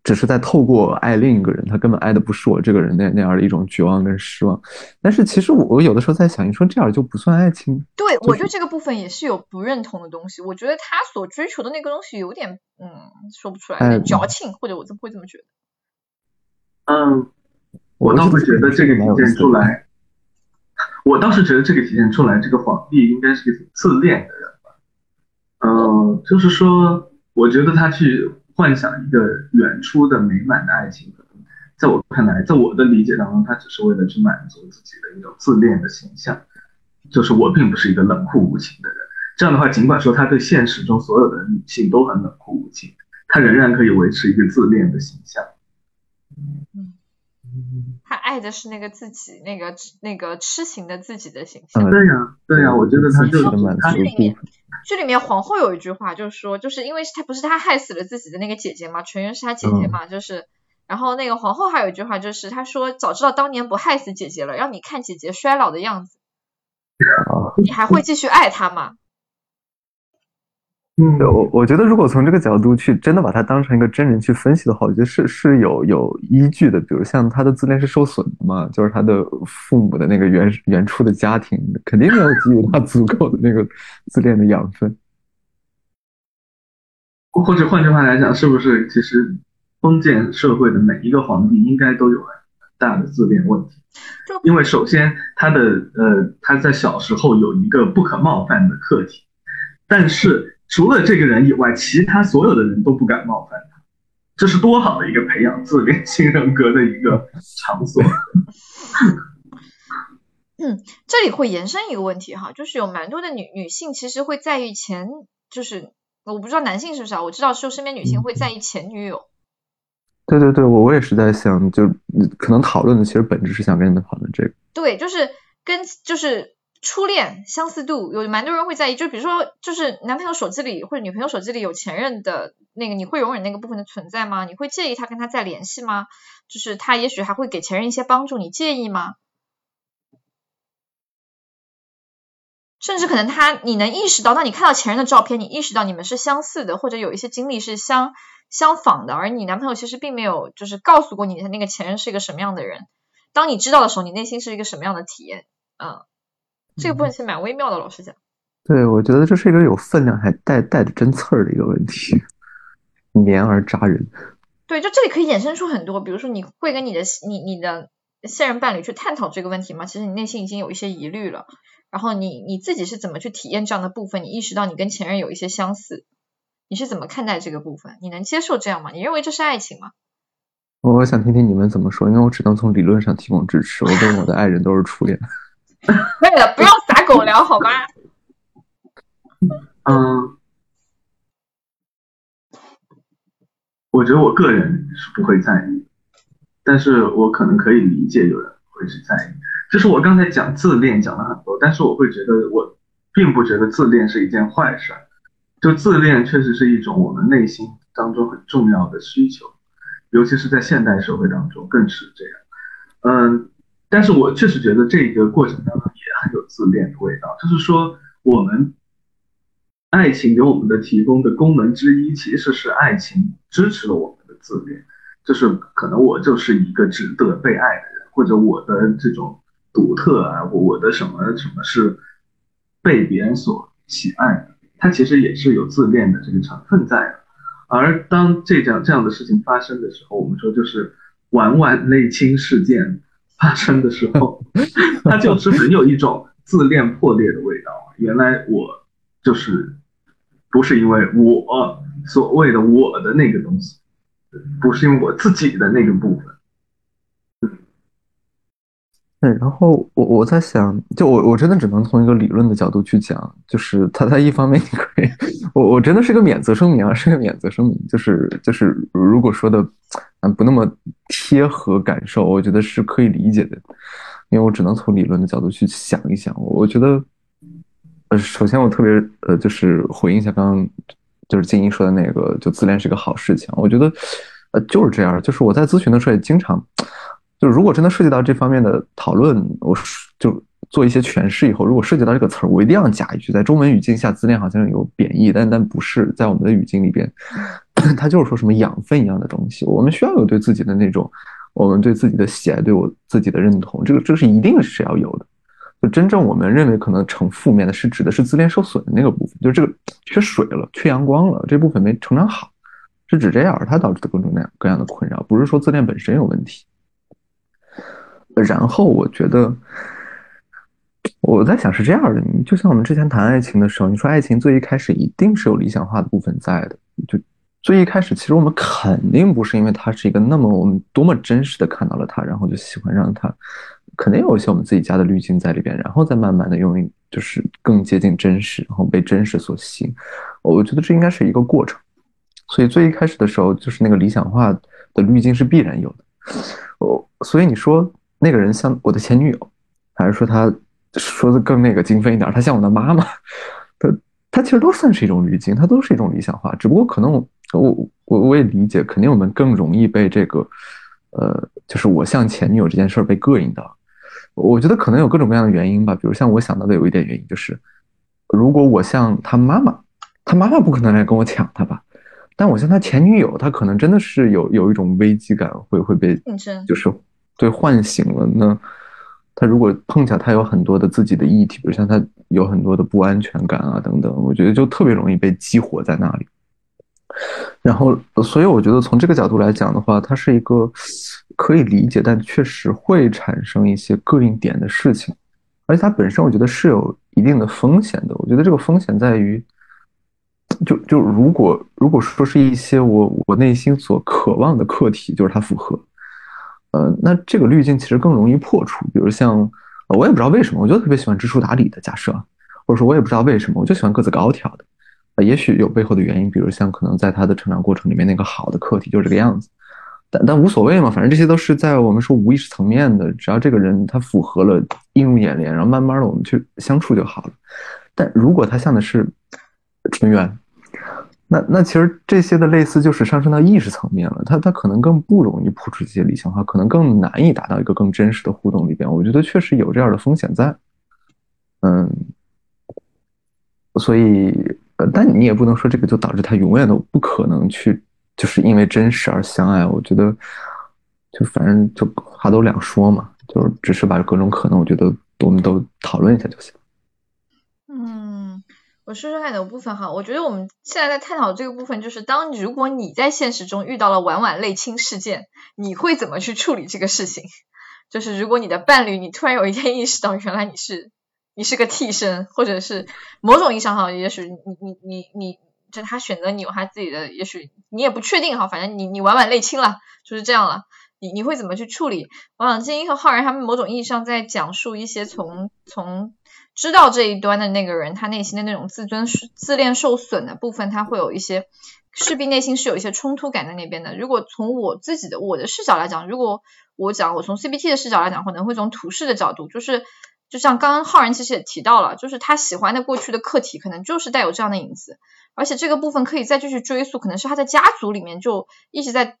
只是在透过爱另一个人，他根本爱的不是我这个人那那样的一种绝望跟失望。但是其实我我有的时候在想，你说这样就不算爱情？对，我对这个部分也是有不认同的东西。我觉得他所追求的那个东西有点，嗯，说不出来，矫情，或者我怎么会这么觉得？嗯，我倒是觉得这个体现出来，我倒是觉得这个体现出来，这个皇帝应该是个自恋的人吧。嗯，就是说，我觉得他去幻想一个远出的美满的爱情，在我看来，在我的理解当中，他只是为了去满足自己的一种自恋的形象，就是我并不是一个冷酷无情的人。这样的话，尽管说他对现实中所有的女性都很冷酷无情，他仍然可以维持一个自恋的形象。嗯，他爱的是那个自己，那个那个痴情的自己的形象。对呀，对呀，我觉得他就是剧里面，剧里面皇后有一句话，就是说，就是因为他不是他害死了自己的那个姐姐嘛，纯元是他姐姐嘛，就是，然后那个皇后还有一句话，就是他说，早知道当年不害死姐姐了，让你看姐姐衰老的样子，你还会继续爱她吗？嗯，我我觉得如果从这个角度去真的把它当成一个真人去分析的话，我觉得是是有有依据的。比如像他的自恋是受损的嘛，就是他的父母的那个原原初的家庭肯定没有给予他足够的那个自恋的养分。或者换句话来讲，是不是其实封建社会的每一个皇帝应该都有很大的自恋问题？因为首先他的呃他在小时候有一个不可冒犯的课题，但是。除了这个人以外，其他所有的人都不敢冒犯他，这是多好的一个培养自恋型人格的一个场所。(laughs) 嗯，这里会延伸一个问题哈，就是有蛮多的女女性其实会在意前，就是我不知道男性是不是啊？我知道就身边女性会在意前女友。对对对，我我也是在想，就可能讨论的其实本质是想跟你们讨论这个。对，就是跟就是。初恋相似度有蛮多人会在意，就比如说，就是男朋友手机里或者女朋友手机里有前任的那个，你会容忍那个部分的存在吗？你会介意他跟他再联系吗？就是他也许还会给前任一些帮助，你介意吗？甚至可能他你能意识到，当你看到前任的照片，你意识到你们是相似的，或者有一些经历是相相仿的，而你男朋友其实并没有就是告诉过你他那个前任是一个什么样的人。当你知道的时候，你内心是一个什么样的体验？嗯，这个部分其实蛮微妙的，老实讲。对，我觉得这是一个有分量还带带着针刺儿的一个问题，(laughs) 绵而扎人。对，就这里可以衍生出很多，比如说你会跟你的你你的现任伴侣去探讨这个问题吗？其实你内心已经有一些疑虑了，然后你你自己是怎么去体验这样的部分？你意识到你跟前任有一些相似，你是怎么看待这个部分？你能接受这样吗？你认为这是爱情吗？我想听听你们怎么说，因为我只能从理论上提供支持。我跟我的爱人都是初恋。(laughs) 对了，不要撒狗粮好吗？嗯，我觉得我个人是不会在意，但是我可能可以理解有人会去在意。就是我刚才讲自恋讲了很多，但是我会觉得我并不觉得自恋是一件坏事。就自恋确实是一种我们内心当中很重要的需求，尤其是在现代社会当中更是这样。嗯，但是我确实觉得这个过程当中也很有自恋的味道，就是说我们。爱情给我们的提供的功能之一，其实是爱情支持了我们的自恋，就是可能我就是一个值得被爱的人，或者我的这种独特啊，我的什么什么是被别人所喜爱的，它其实也是有自恋的这个成分在的。而当这样这样的事情发生的时候，我们说就是玩玩内倾事件发生的时候，(laughs) 它就是很有一种自恋破裂的味道。原来我就是。不是因为我所谓的我的那个东西，不是因为我自己的那个部分。对，然后我我在想，就我我真的只能从一个理论的角度去讲，就是他在一方面你可以，(laughs) 我我真的是个免责声明啊，是个免责声明，就是就是如果说的嗯不那么贴合感受，我觉得是可以理解的，因为我只能从理论的角度去想一想，我觉得。呃首先，我特别呃，就是回应一下刚刚就是静怡说的那个，就自恋是个好事情。我觉得呃就是这样，就是我在咨询的时候也经常，就如果真的涉及到这方面的讨论，我就做一些诠释以后，如果涉及到这个词儿，我一定要加一句，在中文语境下，自恋好像有贬义，但但不是在我们的语境里边，(clears throat) 它就是说什么养分一样的东西。我们需要有对自己的那种，我们对自己的喜爱，对我自己的认同，这个这个是一定是要有的。就真正我们认为可能成负面的，是指的是自恋受损的那个部分，就是这个缺水了、缺阳光了，这部分没成长好，是指这样，它导致的各种各样各样的困扰，不是说自恋本身有问题。然后我觉得，我在想是这样的，你就像我们之前谈爱情的时候，你说爱情最一开始一定是有理想化的部分在的，就最一开始其实我们肯定不是因为他是一个那么我们多么真实的看到了他，然后就喜欢上他。肯定有一些我们自己加的滤镜在里边，然后再慢慢的用，就是更接近真实，然后被真实所吸引。我觉得这应该是一个过程，所以最一开始的时候，就是那个理想化的滤镜是必然有的。哦，所以你说那个人像我的前女友，还是说他说的更那个精分一点，他像我的妈妈，(laughs) 他他其实都算是一种滤镜，他都是一种理想化，只不过可能我我我我我也理解，肯定我们更容易被这个，呃，就是我像前女友这件事儿被膈应到。我觉得可能有各种各样的原因吧，比如像我想到的有一点原因就是，如果我像他妈妈，他妈妈不可能来跟我抢他吧，但我像他前女友，他可能真的是有有一种危机感，会会被就是对唤醒了。那他如果碰巧他有很多的自己的议题，比如像他有很多的不安全感啊等等，我觉得就特别容易被激活在那里。然后，所以我觉得从这个角度来讲的话，它是一个可以理解，但确实会产生一些膈应点的事情，而且它本身我觉得是有一定的风险的。我觉得这个风险在于，就就如果如果说是一些我我内心所渴望的课题，就是它符合，呃，那这个滤镜其实更容易破除。比如像我也不知道为什么，我就特别喜欢知书达理的假设，或者说我也不知道为什么，我就喜欢个子高挑的。也许有背后的原因，比如像可能在他的成长过程里面，那个好的课题就是这个样子，但但无所谓嘛，反正这些都是在我们说无意识层面的，只要这个人他符合了映入眼帘，然后慢慢的我们去相处就好了。但如果他像的是纯元，那那其实这些的类似就是上升到意识层面了，他他可能更不容易破除这些理想化，可能更难以达到一个更真实的互动里边。我觉得确实有这样的风险在，嗯，所以。呃，但你也不能说这个就导致他永远都不可能去就是因为真实而相爱。我觉得就反正就话都两说嘛，就是只是把各种可能，我觉得我们都讨论一下就行。嗯，我说说看哪部分哈？我觉得我们现在在探讨这个部分，就是当如果你在现实中遇到了晚晚泪亲事件，你会怎么去处理这个事情？就是如果你的伴侣，你突然有一天意识到原来你是你是个替身，或者是某种意义上哈，也许你你你你，就他选择你有他自己的，也许你也不确定哈，反正你你晚晚泪亲了，就是这样了。你你会怎么去处理？王小金和浩然他们某种意义上在讲述一些从从知道这一端的那个人，他内心的那种自尊自恋受损的部分，他会有一些势必内心是有一些冲突感在那边的。如果从我自己的我的视角来讲，如果我讲我从 CBT 的视角来讲，可能会从图示的角度，就是就像刚刚浩然其实也提到了，就是他喜欢的过去的客体，可能就是带有这样的影子，而且这个部分可以再继续追溯，可能是他在家族里面就一直在。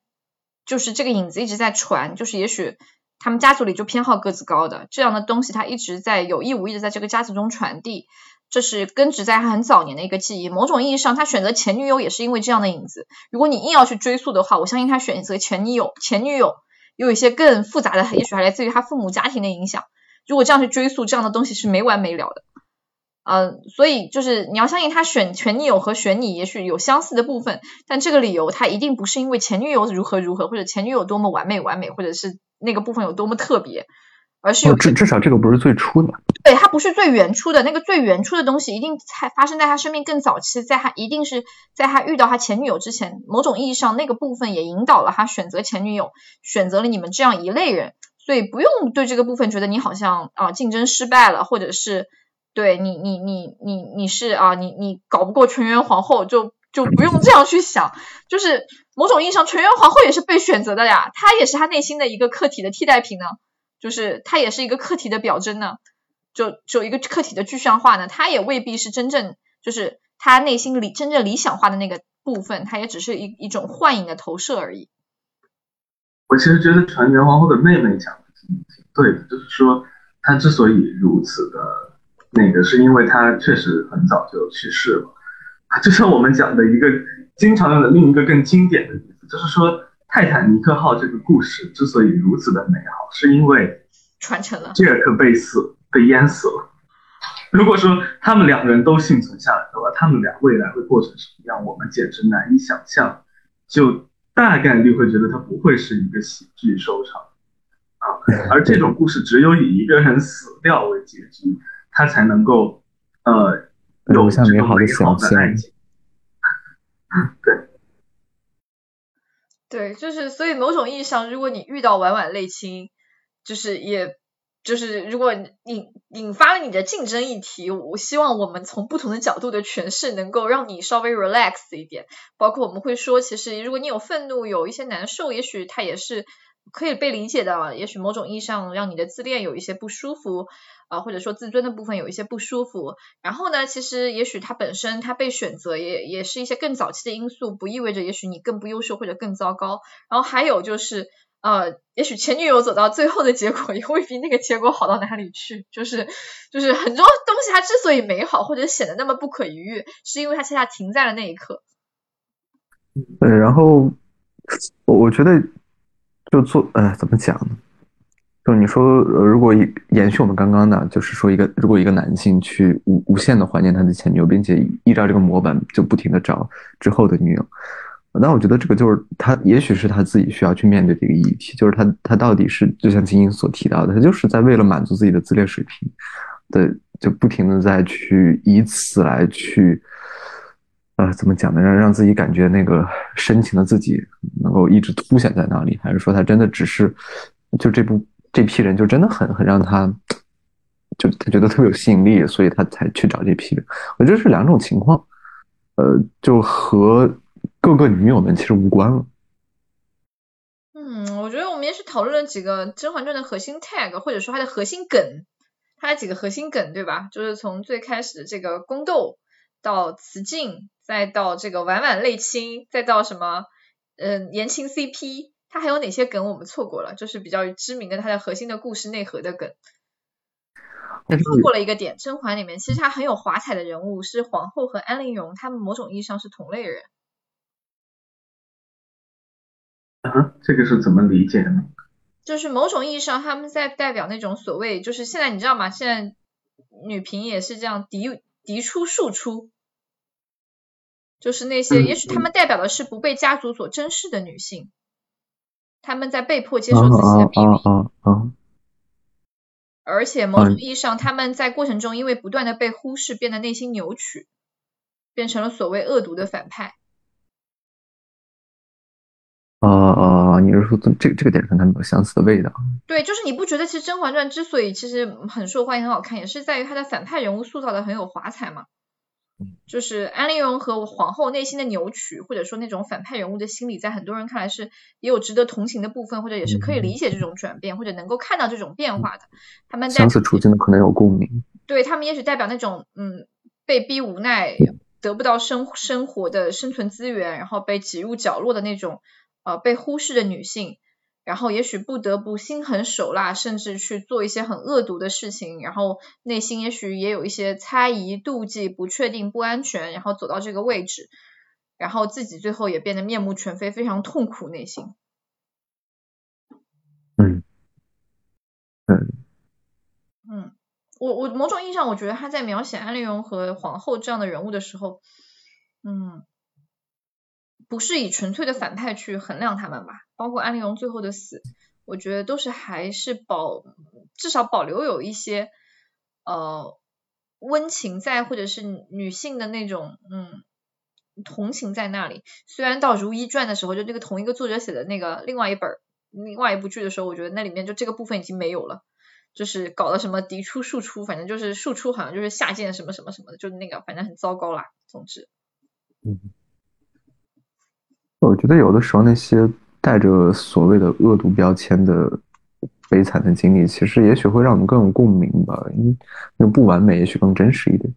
就是这个影子一直在传，就是也许他们家族里就偏好个子高的这样的东西，他一直在有意无意的在这个家族中传递，这是根植在他很早年的一个记忆。某种意义上，他选择前女友也是因为这样的影子。如果你硬要去追溯的话，我相信他选择前女友，前女友有一些更复杂的，也许还来自于他父母家庭的影响。如果这样去追溯，这样的东西是没完没了的。嗯，所以就是你要相信他选前女友和选你，也许有相似的部分，但这个理由他一定不是因为前女友如何如何，或者前女友多么完美完美，或者是那个部分有多么特别，而是有至至少这个不是最初的，对，他不是最原初的那个最原初的东西，一定才发生在他生命更早期，在他一定是在他遇到他前女友之前，某种意义上那个部分也引导了他选择前女友，选择了你们这样一类人，所以不用对这个部分觉得你好像啊竞争失败了，或者是。对你，你你你你是啊，你你搞不过纯元皇后，就就不用这样去想。就是某种意义上，纯元皇后也是被选择的呀，她也是她内心的一个客体的替代品呢，就是她也是一个客体的表征呢，就就一个客体的具象化呢，她也未必是真正就是他内心里真正理想化的那个部分，她也只是一一种幻影的投射而已。我其实觉得纯元皇后的妹妹讲的挺挺对的，就是说她之所以如此的。那个是因为她确实很早就去世了，就像我们讲的一个经常用的另一个更经典的例子，就是说泰坦尼克号这个故事之所以如此的美好，是因为传承了杰克被死被淹死了。如果说他们两人都幸存下来的话，他们俩未来会过成什么样，我们简直难以想象。就大概率会觉得它不会是一个喜剧收场啊，(laughs) 而这种故事只有以一个人死掉为结局。他才能够，呃，留下美好的爱情。(laughs) 对，对，就是所以某种意义上，如果你遇到晚晚泪亲，就是也，就是如果引引发了你的竞争议题，我希望我们从不同的角度的诠释，能够让你稍微 relax 一点。包括我们会说，其实如果你有愤怒，有一些难受，也许它也是可以被理解的。也许某种意义上，让你的自恋有一些不舒服。啊，或者说自尊的部分有一些不舒服，然后呢，其实也许它本身它被选择也也是一些更早期的因素，不意味着也许你更不优秀或者更糟糕。然后还有就是，呃，也许前女友走到最后的结果也未必那个结果好到哪里去，就是就是很多东西它之所以美好或者显得那么不可逾越，是因为它恰恰停在了那一刻。对，然后我我觉得就做，呃，怎么讲呢？就你说，如果延续我们刚刚的，就是说一个，如果一个男性去无无限的怀念他的前女友，并且依照这个模板就不停的找之后的女友，那我觉得这个就是他，也许是他自己需要去面对的一个议题，就是他他到底是就像金英所提到的，他就是在为了满足自己的自恋水平的，就不停的在去以此来去，呃，怎么讲呢？让让自己感觉那个深情的自己能够一直凸显在那里，还是说他真的只是就这部。这批人就真的很很让他，就他觉得特别有吸引力，所以他才去找这批人。我觉得是两种情况，呃，就和各个女友们其实无关了。嗯，我觉得我们也是讨论了几个《甄嬛传》的核心 tag，或者说它的核心梗，它的几个核心梗，对吧？就是从最开始的这个宫斗，到雌竞，再到这个晚晚泪亲，再到什么，嗯，言情 CP。它还有哪些梗我们错过了？就是比较知名的，它的核心的故事内核的梗。错过了一个点，甄嬛里面其实它很有华彩的人物是皇后和安陵容，他们某种意义上是同类人。啊，这个是怎么理解呢？就是某种意义上，他们在代表那种所谓，就是现在你知道吗？现在女频也是这样嫡嫡出庶出，就是那些，也许他们代表的是不被家族所珍视的女性，他们在被迫接受自己的命运，而且某种意义上，他们在过程中因为不断的被忽视，变得内心扭曲，变成了所谓恶毒的反派。你是说这这个点跟他们有相似的味道？对，就是你不觉得其实《甄嬛传》之所以其实很受欢迎、很好看，也是在于它的反派人物塑造的很有华彩嘛？就是安陵容和皇后内心的扭曲，或者说那种反派人物的心理，在很多人看来是也有值得同情的部分，或者也是可以理解这种转变，或者能够看到这种变化的。他们相似处境的可能有共鸣。对他们也许代表那种嗯被逼无奈得不到生生活的生存资源，然后被挤入角落的那种。呃，被忽视的女性，然后也许不得不心狠手辣，甚至去做一些很恶毒的事情，然后内心也许也有一些猜疑、妒忌、不确定、不安全，然后走到这个位置，然后自己最后也变得面目全非，非常痛苦内心。嗯，嗯，嗯，我我某种意义上，我觉得他在描写安陵容和皇后这样的人物的时候，嗯。不是以纯粹的反派去衡量他们吧，包括安陵容最后的死，我觉得都是还是保至少保留有一些呃温情在，或者是女性的那种嗯同情在那里。虽然到《如懿传》的时候，就这个同一个作者写的那个另外一本另外一部剧的时候，我觉得那里面就这个部分已经没有了，就是搞了什么嫡出庶出，反正就是庶出好像就是下贱什么什么什么的，就那个反正很糟糕啦。总之，嗯。我觉得有的时候那些带着所谓的恶毒标签的悲惨的经历，其实也许会让我们更有共鸣吧，因为那种不完美也许更真实一点。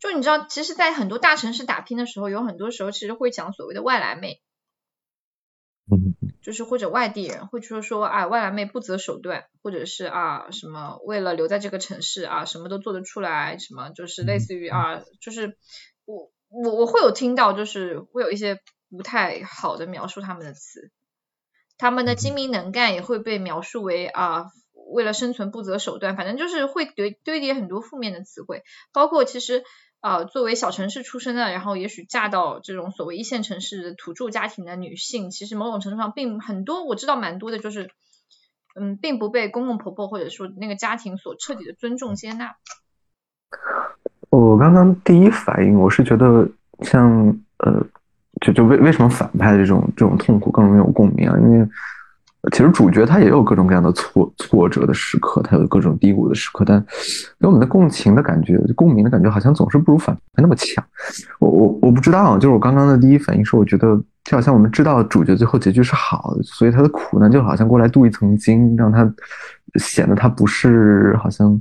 就你知道，其实，在很多大城市打拼的时候，有很多时候其实会讲所谓的外来妹，嗯，就是或者外地人会说说啊，外来妹不择手段，或者是啊什么为了留在这个城市啊什么都做得出来，什么就是类似于啊，就是我我我会有听到，就是会有一些。不太好的描述他们的词，他们的精明能干也会被描述为啊，为了生存不择手段，反正就是会堆堆叠很多负面的词汇。包括其实啊，作为小城市出身的，然后也许嫁到这种所谓一线城市的土著家庭的女性，其实某种程度上并很多，我知道蛮多的，就是嗯，并不被公公婆婆或者说那个家庭所彻底的尊重接纳。我刚刚第一反应，我是觉得像呃。就就为为什么反派这种这种痛苦更容易有共鸣啊？因为其实主角他也有各种各样的挫挫折的时刻，他有各种低谷的时刻，但给我们的共情的感觉、共鸣的感觉，好像总是不如反派那么强。我我我不知道，就是我刚刚的第一反应是，我觉得就好像我们知道主角最后结局是好的，所以他的苦难就好像过来镀一层金，让他。显得他不是好像，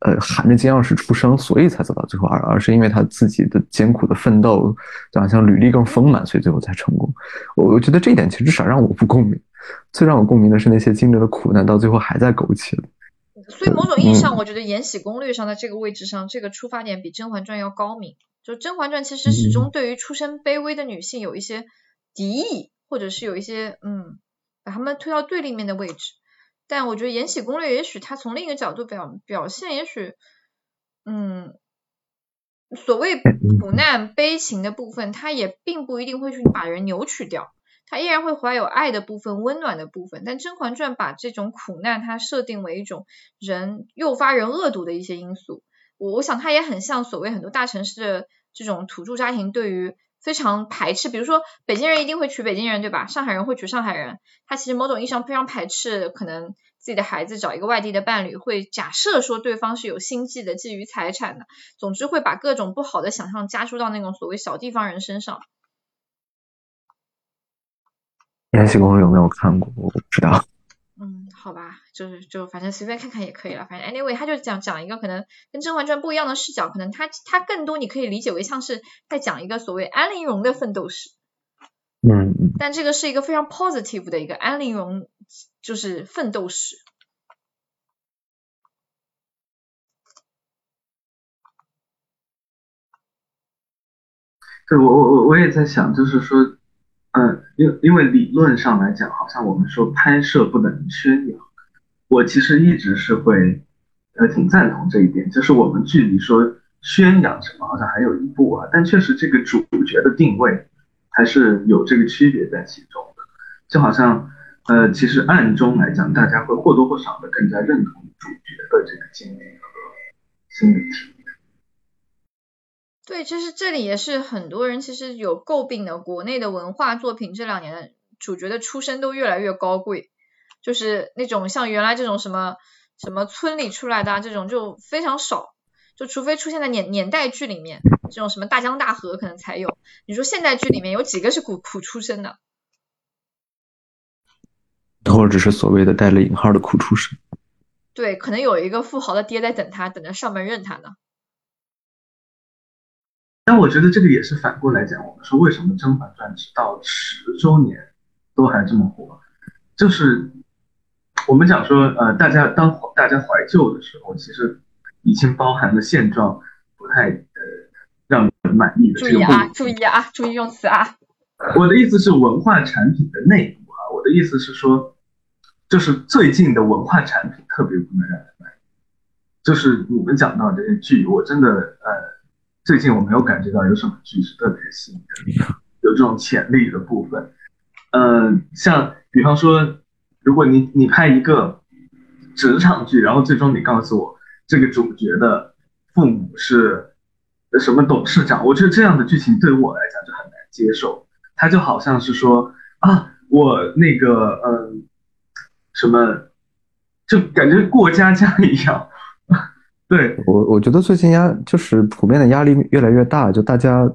呃，含着金钥匙出生，所以才走到最后，而而是因为他自己的艰苦的奋斗，就好像履历更丰满，所以最后才成功。我我觉得这一点其实至少让我不共鸣，最让我共鸣的是那些经历了苦难到最后还在苟且的。所以某种意义上，我觉得《延禧攻略》上的这个位置上，这个出发点比《甄嬛传》要高明。就《甄嬛传》其实始终对于出身卑微的女性有一些敌意，或者是有一些嗯，把他们推到对立面的位置。但我觉得《延禧攻略》也许它从另一个角度表表现，也许，嗯，所谓苦难悲情的部分，它也并不一定会去把人扭曲掉，它依然会怀有爱的部分、温暖的部分。但《甄嬛传》把这种苦难它设定为一种人诱发人恶毒的一些因素，我我想它也很像所谓很多大城市的这种土著家庭对于。非常排斥，比如说北京人一定会娶北京人，对吧？上海人会娶上海人，他其实某种意义上非常排斥可能自己的孩子找一个外地的伴侣，会假设说对方是有心计的，觊觎财产的，总之会把各种不好的想象加注到那种所谓小地方人身上。延禧攻略有没有看过？我不知道。嗯，好吧，就是就反正随便看看也可以了。反正 anyway，他就讲讲一个可能跟《甄嬛传》不一样的视角，可能他他更多你可以理解为像是在讲一个所谓安陵容的奋斗史。嗯但这个是一个非常 positive 的一个安陵容就是奋斗史。对我我我我也在想，就是说，嗯，因因为理论上来讲，好像我们说拍摄不等于宣扬，我其实一直是会呃挺赞同这一点，就是我们距离说宣扬什么好像还有一步啊，但确实这个主角的定位还是有这个区别在其中的，就好像呃其实暗中来讲，大家会或多或少的更加认同主角的这个经历和心理体。对，其实这里也是很多人其实有诟病的，国内的文化作品这两年的主角的出身都越来越高贵，就是那种像原来这种什么什么村里出来的啊这种就非常少，就除非出现在年年代剧里面，这种什么大江大河可能才有。你说现代剧里面有几个是苦苦出身的？或者只是所谓的带了引号的苦出身？对，可能有一个富豪的爹在等他，等着上门认他呢。但我觉得这个也是反过来讲，我们说为什么《甄嬛传》直到十周年都还这么火，就是我们讲说，呃，大家当大家怀旧的时候，其实已经包含了现状不太呃让人满意的。注意啊，注意啊，注意用词啊。我的意思是文化产品的内部啊，我的意思是说，就是最近的文化产品特别不能让人满意，就是你们讲到这些剧，我真的呃。最近我没有感觉到有什么剧是特别吸引人的，有这种潜力的部分。嗯，像比方说，如果你你拍一个职场剧，然后最终你告诉我这个主角的父母是什么董事长，我觉得这样的剧情对于我来讲就很难接受。他就好像是说啊，我那个嗯什么，就感觉过家家一样。对我，我觉得最近压就是普遍的压力越来越大，就大家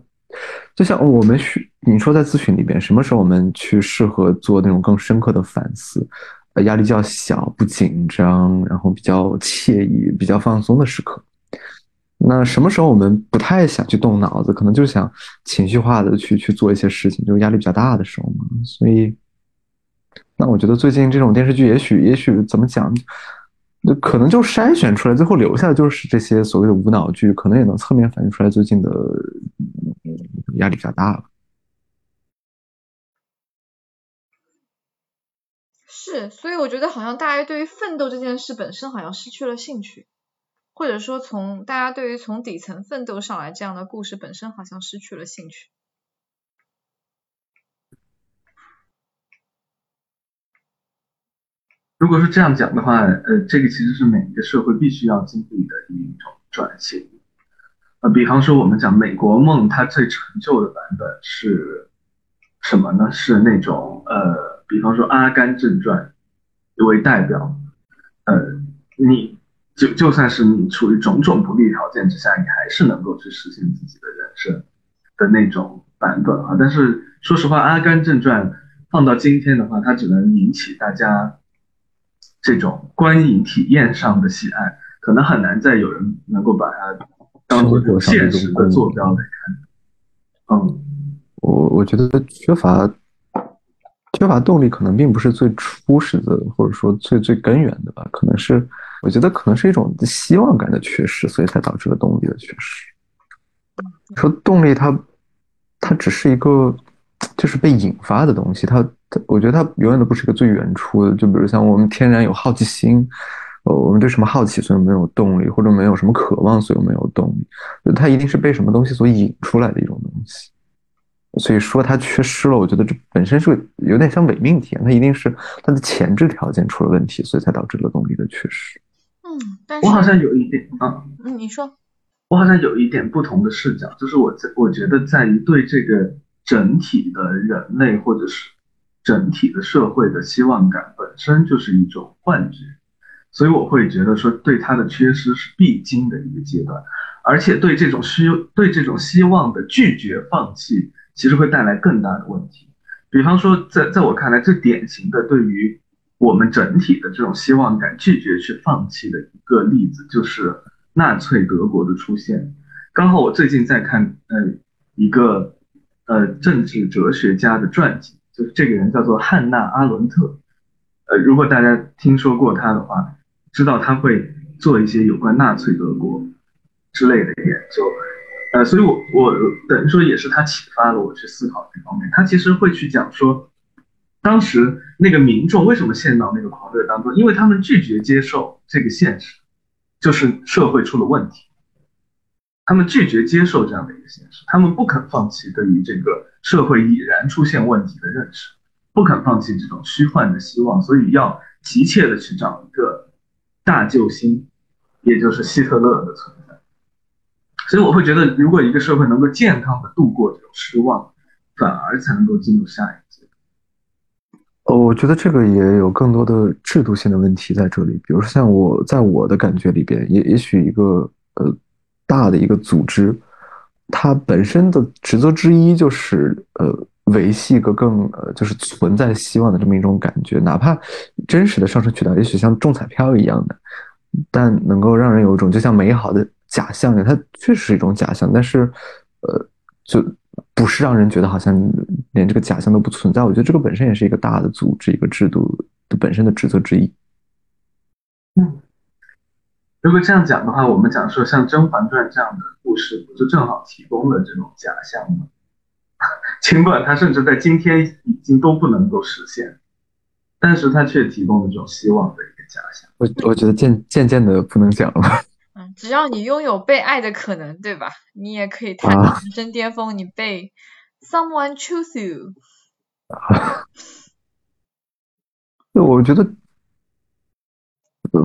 就像我们需你说在咨询里边，什么时候我们去适合做那种更深刻的反思，呃，压力较小，不紧张，然后比较惬意、比较放松的时刻。那什么时候我们不太想去动脑子，可能就想情绪化的去去做一些事情，就压力比较大的时候嘛。所以，那我觉得最近这种电视剧，也许也许怎么讲？那可能就筛选出来，最后留下的就是这些所谓的无脑剧，可能也能侧面反映出来最近的压力比较大了。是，所以我觉得好像大家对于奋斗这件事本身好像失去了兴趣，或者说从大家对于从底层奋斗上来这样的故事本身好像失去了兴趣。如果是这样讲的话，呃，这个其实是每一个社会必须要经历的一种转型。呃，比方说我们讲美国梦，它最成就的版本是什么呢？是那种呃，比方说《阿甘正传》为代表，呃，你就就算是你处于种种不利条件之下，你还是能够去实现自己的人生的那种版本啊。但是说实话，《阿甘正传》放到今天的话，它只能引起大家。这种观影体验上的喜爱，可能很难再有人能够把它当做现实的坐标来看。嗯，我我觉得缺乏缺乏动力，可能并不是最初始的，或者说最最根源的吧。可能是我觉得可能是一种希望感的缺失，所以才导致了动力的缺失。说动力，它它只是一个就是被引发的东西，它。我觉得它永远都不是一个最原初的，就比如像我们天然有好奇心，呃，我们对什么好奇，所以没有动力，或者没有什么渴望，所以没有动力。它一定是被什么东西所引出来的一种东西。所以说它缺失了，我觉得这本身是有点像伪命题，它一定是它的前置条件出了问题，所以才导致了动力的缺失。嗯，但是我好像有一点啊，嗯，你说，我好像有一点不同的视角，就是我在我觉得在于对这个整体的人类或者是。整体的社会的希望感本身就是一种幻觉，所以我会觉得说对它的缺失是必经的一个阶段，而且对这种需对这种希望的拒绝放弃，其实会带来更大的问题。比方说，在在我看来，最典型的对于我们整体的这种希望感拒绝去放弃的一个例子，就是纳粹德国的出现。刚好我最近在看呃一个呃政治哲学家的传记。就是这个人叫做汉娜·阿伦特，呃，如果大家听说过他的话，知道他会做一些有关纳粹德国之类的研究，呃，所以我我等于说也是他启发了我去思考这方面。他其实会去讲说，当时那个民众为什么陷到那个狂热当中？因为他们拒绝接受这个现实，就是社会出了问题。他们拒绝接受这样的一个现实，他们不肯放弃对于这个社会已然出现问题的认识，不肯放弃这种虚幻的希望，所以要急切的去找一个大救星，也就是希特勒的存在。所以我会觉得，如果一个社会能够健康的度过这种失望，反而才能够进入下一阶段。哦，我觉得这个也有更多的制度性的问题在这里，比如说像我在我的感觉里边，也也许一个呃。大的一个组织，它本身的职责之一就是呃维系一个更呃就是存在希望的这么一种感觉，哪怕真实的上升渠道也许像中彩票一样的，但能够让人有一种就像美好的假象一样，它确实是一种假象，但是呃就不是让人觉得好像连这个假象都不存在。我觉得这个本身也是一个大的组织一个制度的本身的职责之一。嗯。如果这样讲的话，我们讲说像《甄嬛传》这样的故事，不就正好提供了这种假象吗？(laughs) 尽管它甚至在今天已经都不能够实现，但是它却提供了这种希望的一个假象。我我觉得渐渐渐的不能讲了。(laughs) 嗯，只要你拥有被爱的可能，对吧？你也可以谈人生巅峰，你被 someone choose you。(laughs) 我觉得。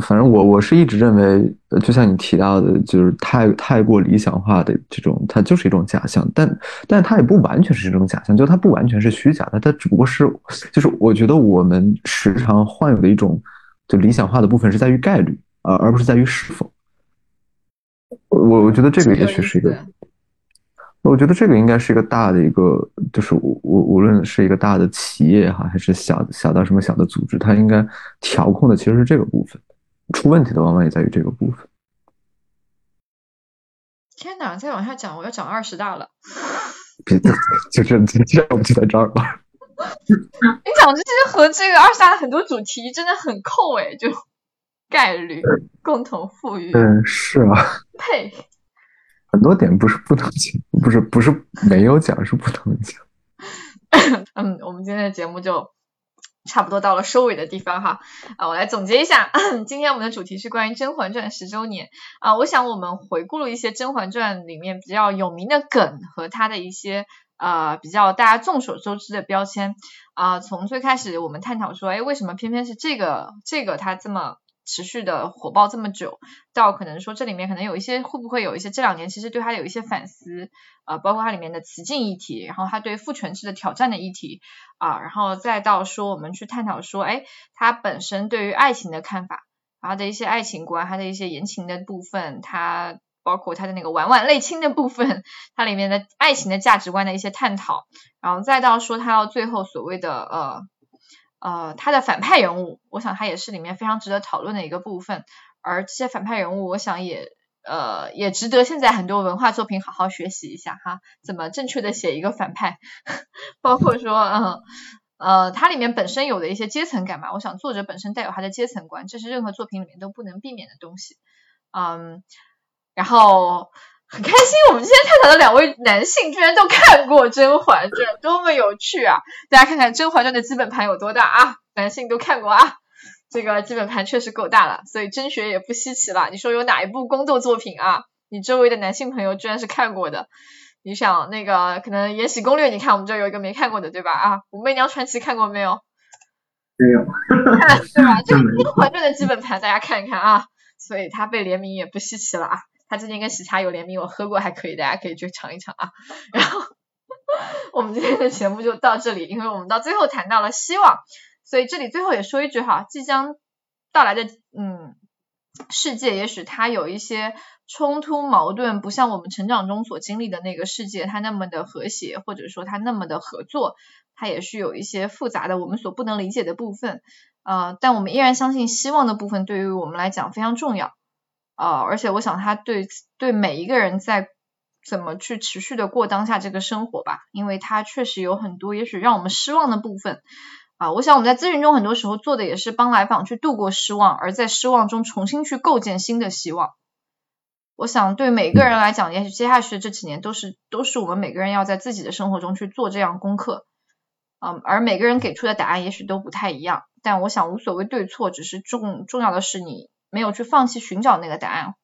反正我我是一直认为，就像你提到的，就是太太过理想化的这种，它就是一种假象。但但它也不完全是这种假象，就它不完全是虚假的，它只不过是，就是我觉得我们时常患有的一种，就理想化的部分是在于概率啊，而不是在于是否。我我觉得这个也许是一个，我觉得这个应该是一个大的一个，就是无无论是一个大的企业哈，还是小小到什么小的组织，它应该调控的其实是这个部分。出问题的往往也在于这个部分。天哪，再往下讲，我要讲二十大了。(laughs) 别，就这，这我们就在这儿了。你讲这些和这个二十大的很多主题真的很扣哎，就概率、共同富裕。嗯，是啊。呸！很多点不是不能讲，不是不是没有讲，是不能讲。(laughs) 嗯，我们今天的节目就。差不多到了收尾的地方哈，啊，我来总结一下，(clears throat) 今天我们的主题是关于《甄嬛传》十周年。啊，我想我们回顾了一些《甄嬛传》里面比较有名的梗和它的一些呃比较大家众所周知的标签。啊，从最开始我们探讨说，哎，为什么偏偏是这个这个它这么。持续的火爆这么久，到可能说这里面可能有一些会不会有一些这两年其实对它有一些反思，呃，包括它里面的雌竞议题，然后它对父权制的挑战的议题啊，然后再到说我们去探讨说，哎，它本身对于爱情的看法，它的一些爱情观，它的一些言情的部分，它包括它的那个婉婉泪倾的部分，它里面的爱情的价值观的一些探讨，然后再到说它要最后所谓的呃。呃，他的反派人物，我想他也是里面非常值得讨论的一个部分。而这些反派人物，我想也呃也值得现在很多文化作品好好学习一下哈，怎么正确的写一个反派，(laughs) 包括说嗯呃它里面本身有的一些阶层感吧，我想作者本身带有他的阶层观，这是任何作品里面都不能避免的东西。嗯，然后。很开心，我们今天探讨的两位男性居然都看过《甄嬛传》，多么有趣啊！大家看看《甄嬛传》的基本盘有多大啊？男性都看过啊，这个基本盘确实够大了，所以甄学也不稀奇了。你说有哪一部宫斗作品啊？你周围的男性朋友居然是看过的？你想那个可能《延禧攻略》，你看我们这有一个没看过的，对吧？啊，《武媚娘传奇》看过没有？没有，(laughs) 对吧？(laughs) 这个《甄嬛传》的基本盘大家看一看啊，所以它被联名也不稀奇了啊。他最近跟喜茶有联名，我喝过还可以，大家可以去尝一尝啊。然后我们今天的节目就到这里，因为我们到最后谈到了希望，所以这里最后也说一句哈，即将到来的嗯世界，也许它有一些冲突矛盾，不像我们成长中所经历的那个世界，它那么的和谐，或者说它那么的合作，它也是有一些复杂的我们所不能理解的部分啊。但我们依然相信希望的部分对于我们来讲非常重要。啊，而且我想他对对每一个人在怎么去持续的过当下这个生活吧，因为他确实有很多也许让我们失望的部分啊。我想我们在咨询中很多时候做的也是帮来访去度过失望，而在失望中重新去构建新的希望。我想对每个人来讲，也许接下去的这几年都是都是我们每个人要在自己的生活中去做这样功课。嗯，而每个人给出的答案也许都不太一样，但我想无所谓对错，只是重重要的是你没有去放弃寻找那个答案。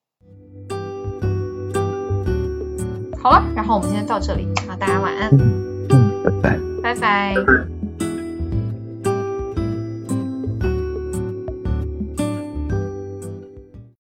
好了，然后我们今天到这里，好，大家晚安，嗯，拜拜。拜拜。对。